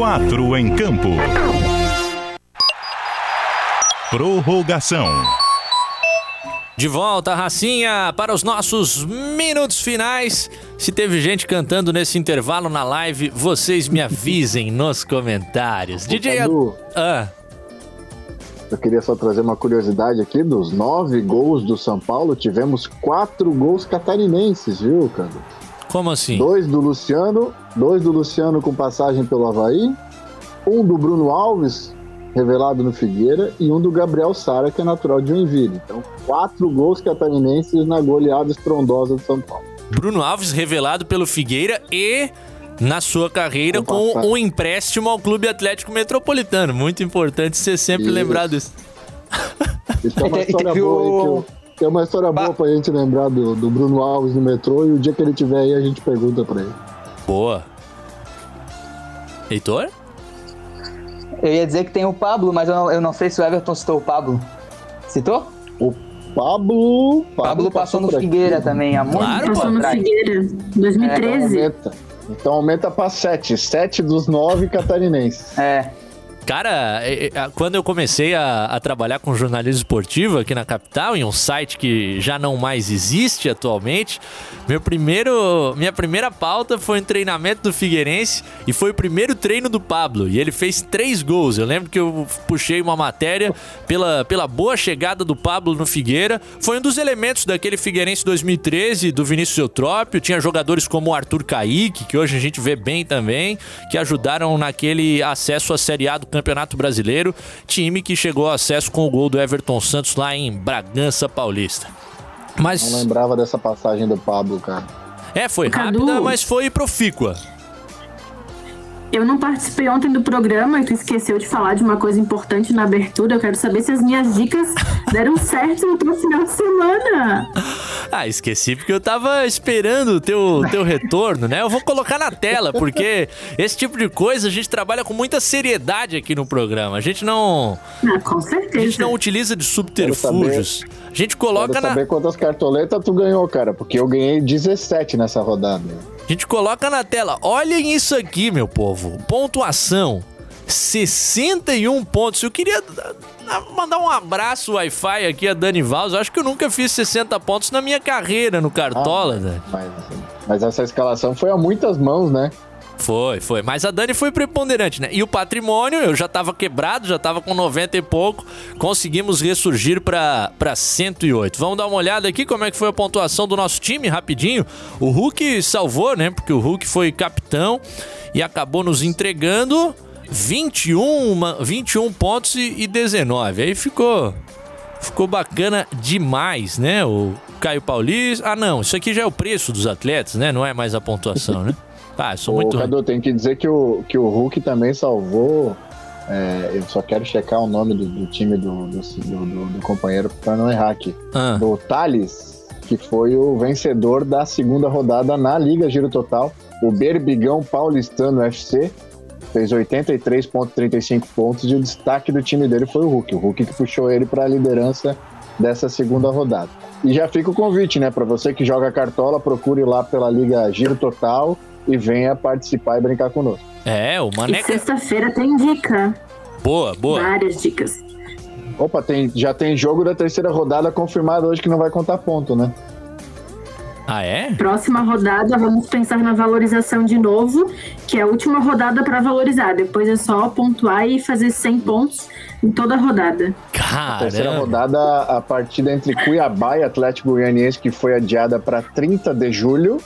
Quatro em campo. Prorrogação. De volta, Racinha, para os nossos minutos finais. Se teve gente cantando nesse intervalo na live, vocês me avisem [laughs] nos comentários. DJ. Cadu, Ah, Eu queria só trazer uma curiosidade aqui: dos nove gols do São Paulo, tivemos quatro gols catarinenses, viu, Cadu? Como assim? Dois do Luciano, dois do Luciano com passagem pelo Havaí, um do Bruno Alves, revelado no Figueira, e um do Gabriel Sara, que é natural de Joinville. Então, quatro gols catarinenses na goleada estrondosa do São Paulo. Bruno Alves revelado pelo Figueira e na sua carreira com um empréstimo ao Clube Atlético Metropolitano. Muito importante ser sempre Isso. lembrado disso. Isso é uma [laughs] história boa aí que eu- É uma história boa pra gente lembrar do, do Bruno Alves no metrô e o dia que ele tiver aí a gente pergunta pra ele. Boa. Heitor? Eu ia dizer que tem o Pablo, mas eu não, eu não sei se o Everton citou o Pablo. Citou? O Pablo. Pablo, passou no por aqui. Figueira também, há muito Claro, tempo Passou no atrás. Figueira, 2013. Aumenta. Então aumenta pra sete. Sete dos nove catarinenses. É. Cara, é, é, quando eu comecei a, a trabalhar com jornalismo esportivo aqui na capital, em um site que já não mais existe atualmente, meu primeiro, minha primeira pauta foi um treinamento do Figueirense e foi o primeiro treino do Pablo. E ele fez três gols. Eu lembro que eu puxei uma matéria pela, pela boa chegada do Pablo no Figueira. Foi um dos elementos daquele Figueirense 2013, do Vinícius Eutrópio. Tinha jogadores como o Arthur Caíque, que hoje a gente vê bem também, que ajudaram naquele acesso à Série A do Campeonato Brasileiro. Time que chegou ao acesso com o gol do Everton Santos lá em Bragança Paulista. Mas. Não lembrava dessa passagem do Pablo, cara. É, foi Cadu. rápida, mas foi profícua. Eu não participei ontem do programa e tu esqueceu de falar de uma coisa importante na abertura. Eu quero saber se as minhas dicas [laughs] deram certo no teu final de semana. Ah, esqueci porque eu tava esperando o teu, teu retorno, né? Eu vou colocar na tela, porque esse tipo de coisa a gente trabalha com muita seriedade aqui no programa. A gente não. Ah, com certeza. A gente não utiliza de subterfúgios. A gente coloca Quero na. saber quantas cartoletas tu ganhou, cara, porque eu ganhei 17 nessa rodada. A gente coloca na tela. Olhem isso aqui, meu povo. Pontuação: 61 pontos. Eu queria ah, mandar um abraço Wi-Fi aqui a Dani Valls. Eu acho que eu nunca fiz 60 pontos na minha carreira no Cartola, Dani. Mas, mas essa escalação foi a muitas mãos, né? Foi, foi. Mas a Dani foi preponderante, né? E o patrimônio, eu já tava quebrado, já tava com 90 e pouco. Conseguimos ressurgir pra 108. Vamos dar uma olhada aqui como é que foi a pontuação do nosso time, rapidinho. O Hulk salvou, né? Porque o Hulk foi capitão e acabou nos entregando 21, ma- 21 pontos e, e 19. Aí ficou. Ficou bacana demais, né? O Caio Paulista. Ah, não, isso aqui já é o preço dos atletas, né? Não é mais a pontuação, né? [laughs] Ah, eu sou muito. Cadu, tem que dizer que o, que o Hulk também salvou. é, eu só quero checar o nome do, do time do, do, do- companheiro pra não errar aqui. Ah. Do Thales, que foi o vencedor da segunda rodada na Liga Giro Total. O Berbigão Paulistano FC fez 83,35 pontos e o destaque do time dele foi o Hulk. O Hulk que puxou ele para a liderança dessa segunda rodada. E já fica o convite, né? Para você que joga cartola, procure lá pela Liga Giro Total e venha participar e brincar conosco. É, o E Maneca. sexta-feira tem dica. Boa, boa. Várias dicas. Opa, tem, já tem jogo da terceira rodada confirmado hoje que não vai contar ponto, né? Ah, é? Próxima rodada, vamos pensar na valorização de novo, que é a última rodada para valorizar. Depois é só pontuar e fazer 100 pontos em toda a rodada. A terceira rodada, a partida entre Cuiabá e Atlético Goianiense, que foi adiada para 30 de julho,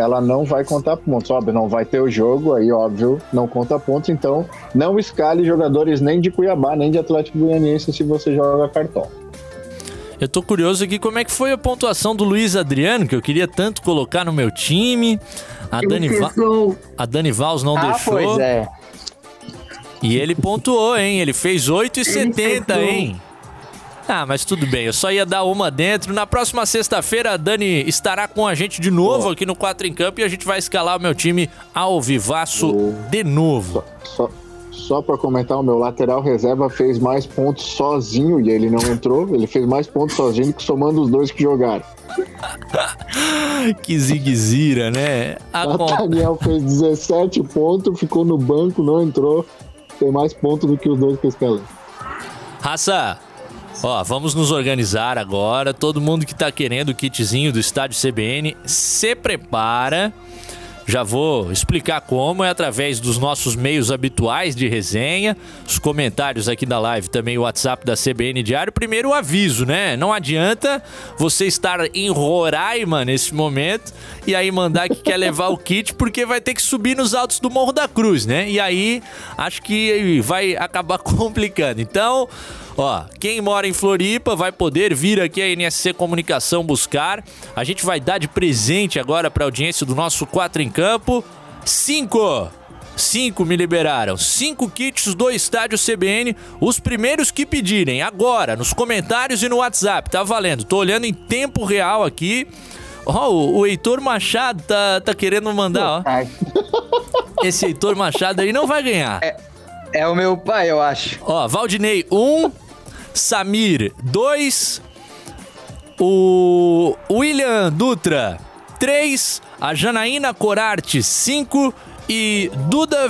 ela não vai contar pontos. Óbvio, não vai ter o jogo, aí óbvio, não conta pontos. Então, não escale jogadores nem de Cuiabá, nem de Atlético Goianiense se você joga cartão. Eu tô curioso aqui como é que foi a pontuação do Luiz Adriano, que eu queria tanto colocar no meu time. A Dani, Va- a Dani Vals não Ah, deixou. pois é. E ele pontuou, hein? Ele fez 8,70, fez gol. hein? Ah, mas tudo bem, eu só ia dar uma dentro. Na próxima sexta-feira, a Dani estará com a gente de novo aqui no 4 em Campo e a gente vai escalar o meu time ao vivaço de novo. Só, só pra comentar, o meu lateral reserva fez mais pontos sozinho e ele não entrou. Ele fez mais pontos sozinho que somando os dois que jogaram. [laughs] que ziguezira, né? A Daniel fez 17 pontos, ficou no banco, não entrou. Tem mais pontos do que os dois que eu escalei. Raça, ó, vamos nos organizar agora. Todo mundo que tá querendo o kitzinho do estádio CBN, se prepara. Já vou explicar como, é através dos nossos meios habituais de resenha, os comentários aqui da live, também o WhatsApp da CBN Diário. Primeiro o aviso, né? Não adianta você estar em Roraima nesse momento e aí mandar que quer levar o kit, porque vai ter que subir nos altos do Morro da Cruz, né? E aí acho que vai acabar [laughs] complicando. Então, Ó, quem mora em Floripa vai poder vir aqui a NSC Comunicação buscar. A gente vai dar de presente agora para a audiência do nosso 4 em Campo. Cinco! Cinco me liberaram. Cinco kits do Estádio CBN. Os primeiros que pedirem agora, nos comentários e no WhatsApp. Tá valendo. Tô olhando em tempo real aqui. Ó, o, o Heitor Machado tá, tá querendo mandar, ó. [laughs] Esse Heitor Machado aí não vai ganhar. É o meu pai, eu acho. Ó, Valdinei, 1. Um, Samir, 2. O William Dutra, 3. A Janaína Corarte, 5. E Duda...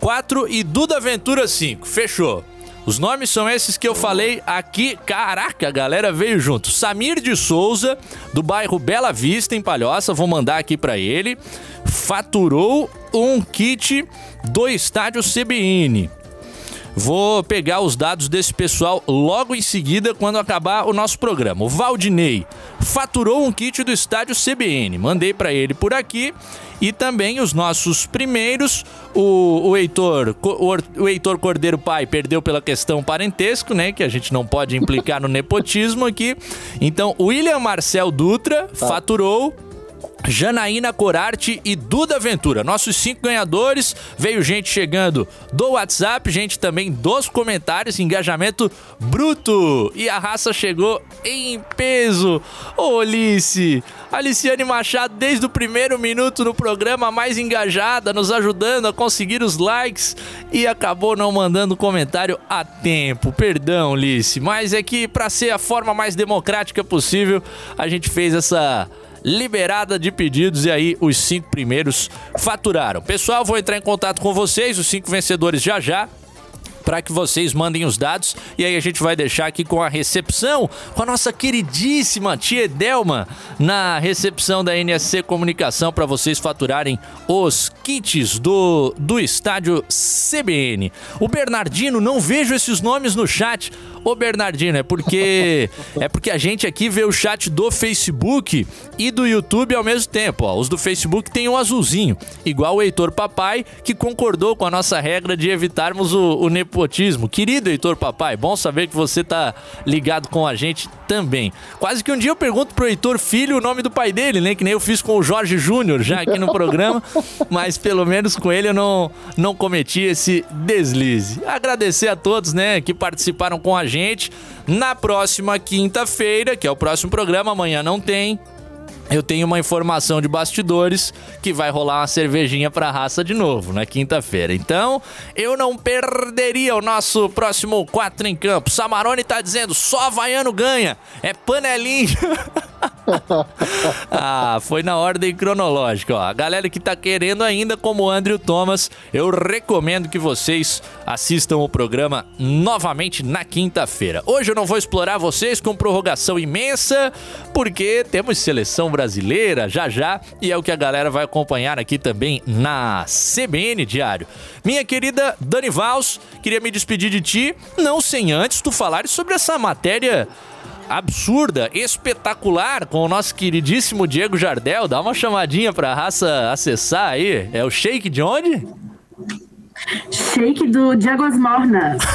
4. e Duda Ventura, 5. Fechou. Os nomes são esses que eu falei aqui. Caraca, a galera veio junto. Samir de Souza, do bairro Bela Vista, em Palhoça. Vou mandar aqui pra ele. Faturou um kit do estádio CBN. Vou pegar os dados desse pessoal logo em seguida, quando acabar o nosso programa. O Valdinei faturou um kit do estádio CBN. Mandei para ele por aqui. E também os nossos primeiros, o, o, Heitor, o, o Heitor Cordeiro Pai perdeu pela questão parentesco, né? Que a gente não pode implicar no nepotismo aqui. Então, William Marcel Dutra faturou Janaína Corarte e Duda Ventura. Nossos cinco ganhadores. Veio gente chegando do WhatsApp, gente também dos comentários, engajamento bruto. E a raça chegou em peso. Ô, Alice, Aliciane Machado, desde o primeiro minuto no programa, mais engajada, nos ajudando a conseguir os likes e acabou não mandando comentário a tempo. Perdão, Alice, mas é que para ser a forma mais democrática possível, a gente fez essa liberada de pedidos e aí os cinco primeiros faturaram. Pessoal, vou entrar em contato com vocês, os cinco vencedores já já para que vocês mandem os dados e aí a gente vai deixar aqui com a recepção com a nossa queridíssima tia Delma na recepção da NSC Comunicação para vocês faturarem os kits do, do estádio CBN. O Bernardino, não vejo esses nomes no chat. Ô Bernardino, é porque é porque a gente aqui vê o chat do Facebook e do YouTube ao mesmo tempo, ó. Os do Facebook tem um azulzinho, igual o Heitor Papai, que concordou com a nossa regra de evitarmos o, o nepotismo. Querido Heitor Papai, bom saber que você tá ligado com a gente também. Quase que um dia eu pergunto pro Heitor Filho o nome do pai dele, né? Que nem eu fiz com o Jorge Júnior já aqui no programa, [laughs] mas pelo menos com ele eu não, não cometi esse deslize. Agradecer a todos, né, que participaram com a gente. Na próxima quinta-feira, que é o próximo programa, amanhã não tem. Eu tenho uma informação de bastidores que vai rolar uma cervejinha pra raça de novo na quinta-feira. Então, eu não perderia o nosso próximo 4 em campo. Samarone tá dizendo, só Havaiano ganha. É panelinha. [laughs] ah, foi na ordem cronológica, ó. A galera que tá querendo ainda, como o Andrew Thomas, eu recomendo que vocês assistam o programa novamente na quinta-feira. Hoje eu não vou explorar vocês com prorrogação imensa, porque temos seleção brasileira já já e é o que a galera vai acompanhar aqui também na CBN Diário. Minha querida Dani Vals, queria me despedir de ti, não sem antes tu falares sobre essa matéria absurda, espetacular com o nosso queridíssimo Diego Jardel. Dá uma chamadinha pra raça acessar aí. É o shake de onde? Shake do de Águas Mornas. [laughs]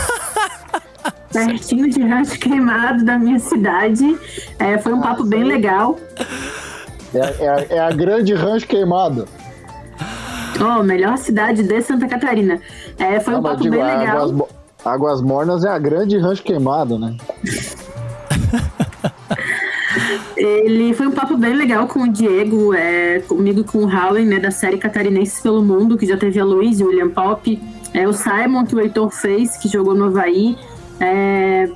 pertinho de Rancho Queimado, da minha cidade. É, foi um papo bem legal. [laughs] É, é, é a grande rancho queimado. Oh, melhor cidade de Santa Catarina. É, foi um Não, mas papo digo, bem a legal. Águas, Águas Mornas é a grande rancho queimado, né? Ele foi um papo bem legal com o Diego, é, comigo e com o Howley, né, da série Catarinenses pelo Mundo, que já teve a Luiz e o William Pop, é, o Simon, que o Heitor fez, que jogou no Havaí. É,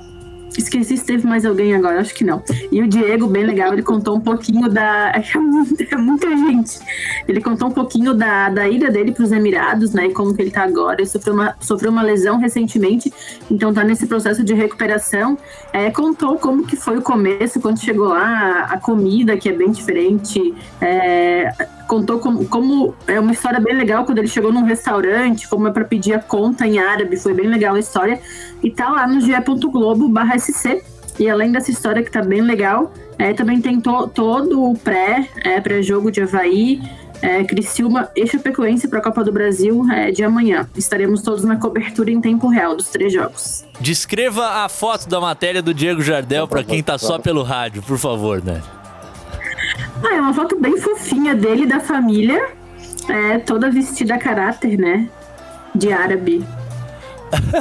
esqueci se teve mais alguém agora, acho que não. E o Diego, bem legal, ele contou um pouquinho da. [laughs] É muita, é muita gente. Ele contou um pouquinho da, da ida dele para os Emirados, né? E como que ele tá agora. Ele sofreu uma, sofreu uma lesão recentemente, então tá nesse processo de recuperação. É, contou como que foi o começo, quando chegou lá, a comida, que é bem diferente. É, contou como, como é uma história bem legal quando ele chegou num restaurante, como é para pedir a conta em árabe, foi bem legal a história. E tá lá no ge.globo barra SC. E além dessa história que tá bem legal, é, também tem to- todo o pré, é, pré-jogo de Havaí, é, Criciúma e Chapecoense para a Copa do Brasil é, de amanhã. Estaremos todos na cobertura em tempo real dos três jogos. Descreva a foto da matéria do Diego Jardel pra quem tá só pelo rádio, por favor, né? Ah, é uma foto bem fofinha dele e da família, é, toda vestida a caráter, né? De árabe.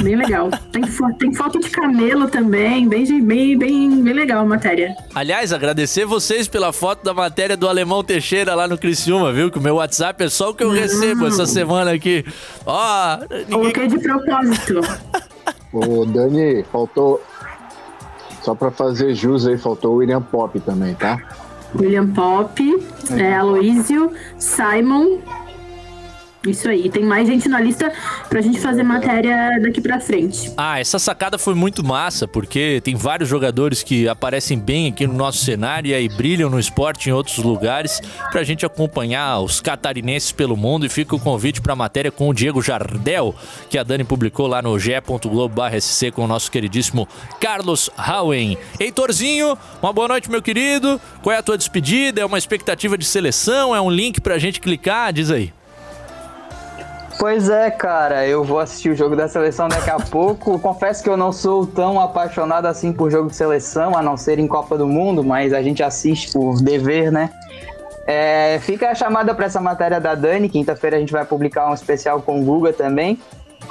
Bem legal. [laughs] Tem, fo- tem foto de camelo também, bem, bem, bem, bem legal a matéria. Aliás, agradecer vocês pela foto da matéria do Alemão Teixeira lá no Criciúma, viu? Que o meu WhatsApp é só o que eu recebo essa semana aqui. Ó, Coloquei de propósito. [laughs] O Dani, faltou. Só pra fazer jus aí, faltou o William Pop também, tá? William Pop, é, Aloísio, Simon. Isso aí. Tem mais gente na lista pra gente fazer matéria daqui pra frente. Ah, essa sacada foi muito massa, porque tem vários jogadores que aparecem bem aqui no nosso cenário e aí brilham no esporte em outros lugares, pra gente acompanhar os catarinenses pelo mundo. E fica o convite pra matéria com o Diego Jardel, que a Dani publicou lá no ge.globo.sc com o nosso queridíssimo Carlos Howen. Heitorzinho, uma boa noite, meu querido. Qual é a tua despedida? É uma expectativa de seleção? É um link pra gente clicar? Diz aí. Pois é, cara, eu vou assistir o jogo da seleção daqui a pouco. [laughs] Confesso que eu não sou tão apaixonado assim por jogo de seleção, a não ser em Copa do Mundo, mas a gente assiste por dever, né? É, fica a chamada para essa matéria da Dani. Quinta-feira a gente vai publicar um especial com o Guga também.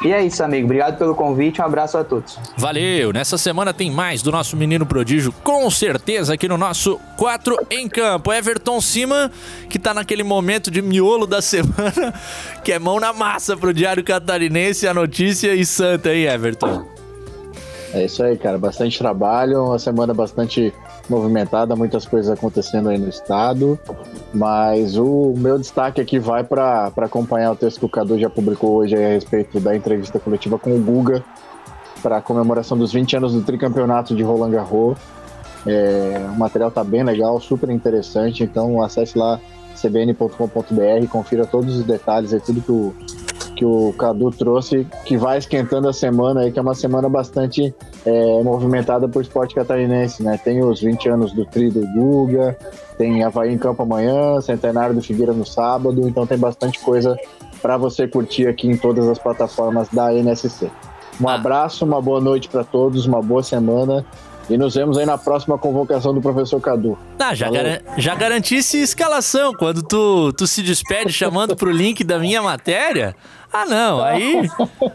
E é isso, amigo. Obrigado pelo convite. Um abraço a todos. Valeu! Nessa semana tem mais do nosso menino prodígio, com certeza, aqui no nosso 4 em campo. Everton Cima, que tá naquele momento de miolo da semana, [laughs] que é mão na massa pro Diário Catarinense, a notícia e santa aí, Everton. É isso aí, cara. Bastante trabalho, uma semana bastante movimentada, muitas coisas acontecendo aí no estado. Mas o meu destaque aqui vai para acompanhar o texto que o Cadu já publicou hoje a respeito da entrevista coletiva com o Guga para a comemoração dos 20 anos do tricampeonato de Roland Garros. É, o material tá bem legal, super interessante, então acesse lá cbn.com.br, confira todos os detalhes e tudo que o, que o Cadu trouxe, que vai esquentando a semana aí, que é uma semana bastante é, movimentada por esporte catarinense, né? Tem os 20 anos do Tri do Guga, tem Havaí em campo amanhã, Centenário do Figueira no sábado, então tem bastante coisa para você curtir aqui em todas as plataformas da NSC. Um abraço, uma boa noite para todos, uma boa semana e nos vemos aí na próxima convocação do professor Cadu. Ah, já, garan já garantisse escalação quando tu, tu se despede chamando pro link da minha matéria. Ah, não, aí,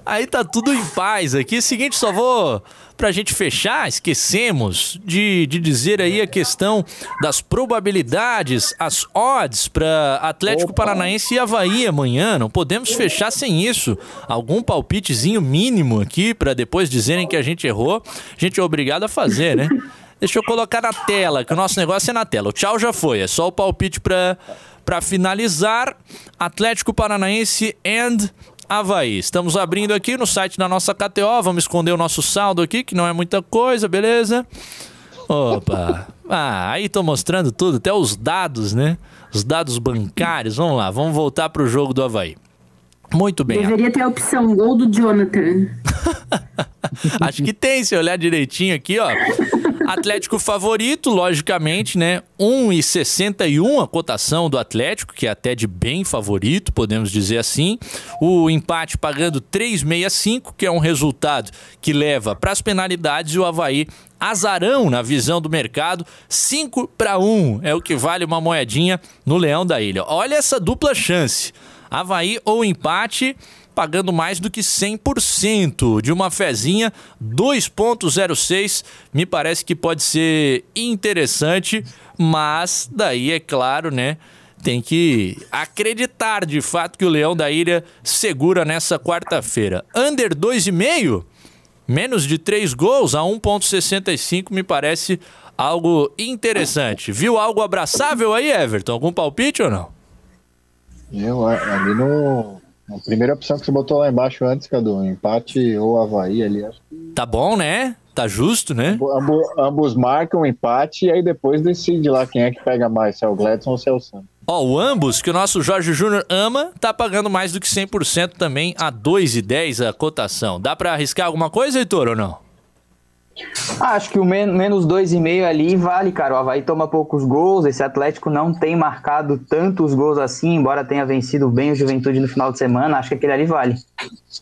aí tá tudo em paz aqui. Seguinte, só vou, pra gente fechar, esquecemos de, de dizer aí a questão das probabilidades, as odds pra Atlético Paranaense e Havaí amanhã. Não podemos fechar sem isso. Algum palpitezinho mínimo aqui pra depois dizerem que a gente errou. A gente é obrigado a fazer, né? Deixa eu colocar na tela, que o nosso negócio é na tela. O tchau já foi, é só o palpite pra, pra finalizar. Atlético Paranaense and Havaí. Estamos abrindo aqui no site da nossa KTO. Vamos esconder o nosso saldo aqui, que não é muita coisa, beleza? Opa! [laughs] Ah, aí tô mostrando tudo, até os dados, né? Os dados bancários. Vamos lá, vamos voltar pro jogo do Havaí. Muito bem. Deveria ter a opção gol do Jonathan. [laughs] Acho que tem, se olhar direitinho aqui, ó. Atlético favorito, logicamente, né? 1,61 a cotação do Atlético, que é até de bem favorito, podemos dizer assim. O empate pagando 3,65, que é um resultado que leva para as penalidades e o Havaí azarão na visão do mercado, 5 para 1 é o que vale uma moedinha no Leão da Ilha. Olha essa dupla chance. Havaí ou empate pagando mais do que 100% de uma fezinha 2.06. Me parece que pode ser interessante, mas daí é claro, né? Tem que acreditar de fato que o Leão da Ilha segura nessa quarta-feira. Under 2,5, menos de 3 gols a 1.65 me parece algo interessante. Viu algo abraçável aí, Everton? Algum palpite ou não? Eu ali no a primeira opção que você botou lá embaixo antes, Cadu, empate ou Havaí ali. Acho que... Tá bom, né? Tá justo, né? Ambos, ambos marcam empate e aí depois decide lá quem é que pega mais, se é o Gladson ou se é o Santos. Ó, o ambos, que o nosso Jorge Júnior ama, tá pagando mais do que 100% também a 2,10 a cotação. Dá para arriscar alguma coisa, Heitor, ou não? Ah, acho que o men menos 2,5 ali vale, cara. O Havaí toma poucos gols. Esse Atlético não tem marcado tantos gols assim, embora tenha vencido bem o Juventude no final de semana. Acho que aquele ali vale.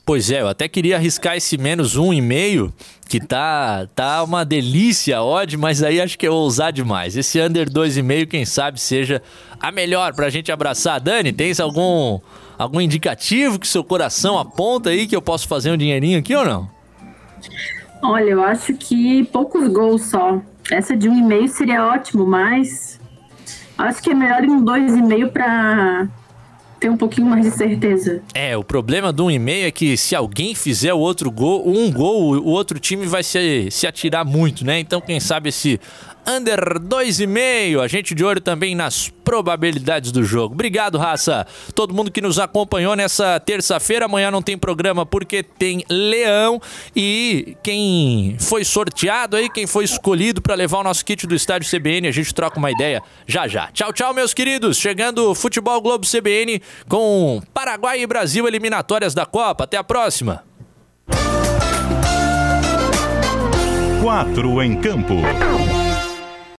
Pois é, eu até queria arriscar esse menos 1,5, que tá, tá uma delícia, odd, mas aí acho que é ousar demais. Esse under 2,5, quem sabe seja a melhor pra gente abraçar. Dani, tens algum, algum indicativo que seu coração aponta aí que eu posso fazer um dinheirinho aqui ou não? Olha, eu acho que poucos gols só. Essa de um e meio seria ótimo, mas acho que é melhor um dois e meio para ter um pouquinho mais de certeza. É, o problema do um e meio é que se alguém fizer o outro gol, um gol, o outro time vai se, se atirar muito, né? Então, quem sabe esse under 2,5. A gente de olho também nas probabilidades do jogo. Obrigado, raça. Todo mundo que nos acompanhou nessa terça-feira. Amanhã não tem programa porque tem Leão. E quem foi sorteado aí, quem foi escolhido para levar o nosso kit do estádio CBN, a gente troca uma ideia já já. Tchau, tchau, meus queridos. Chegando Futebol Globo CBN com Paraguai e Brasil eliminatórias da Copa. Até a próxima. Quatro em campo.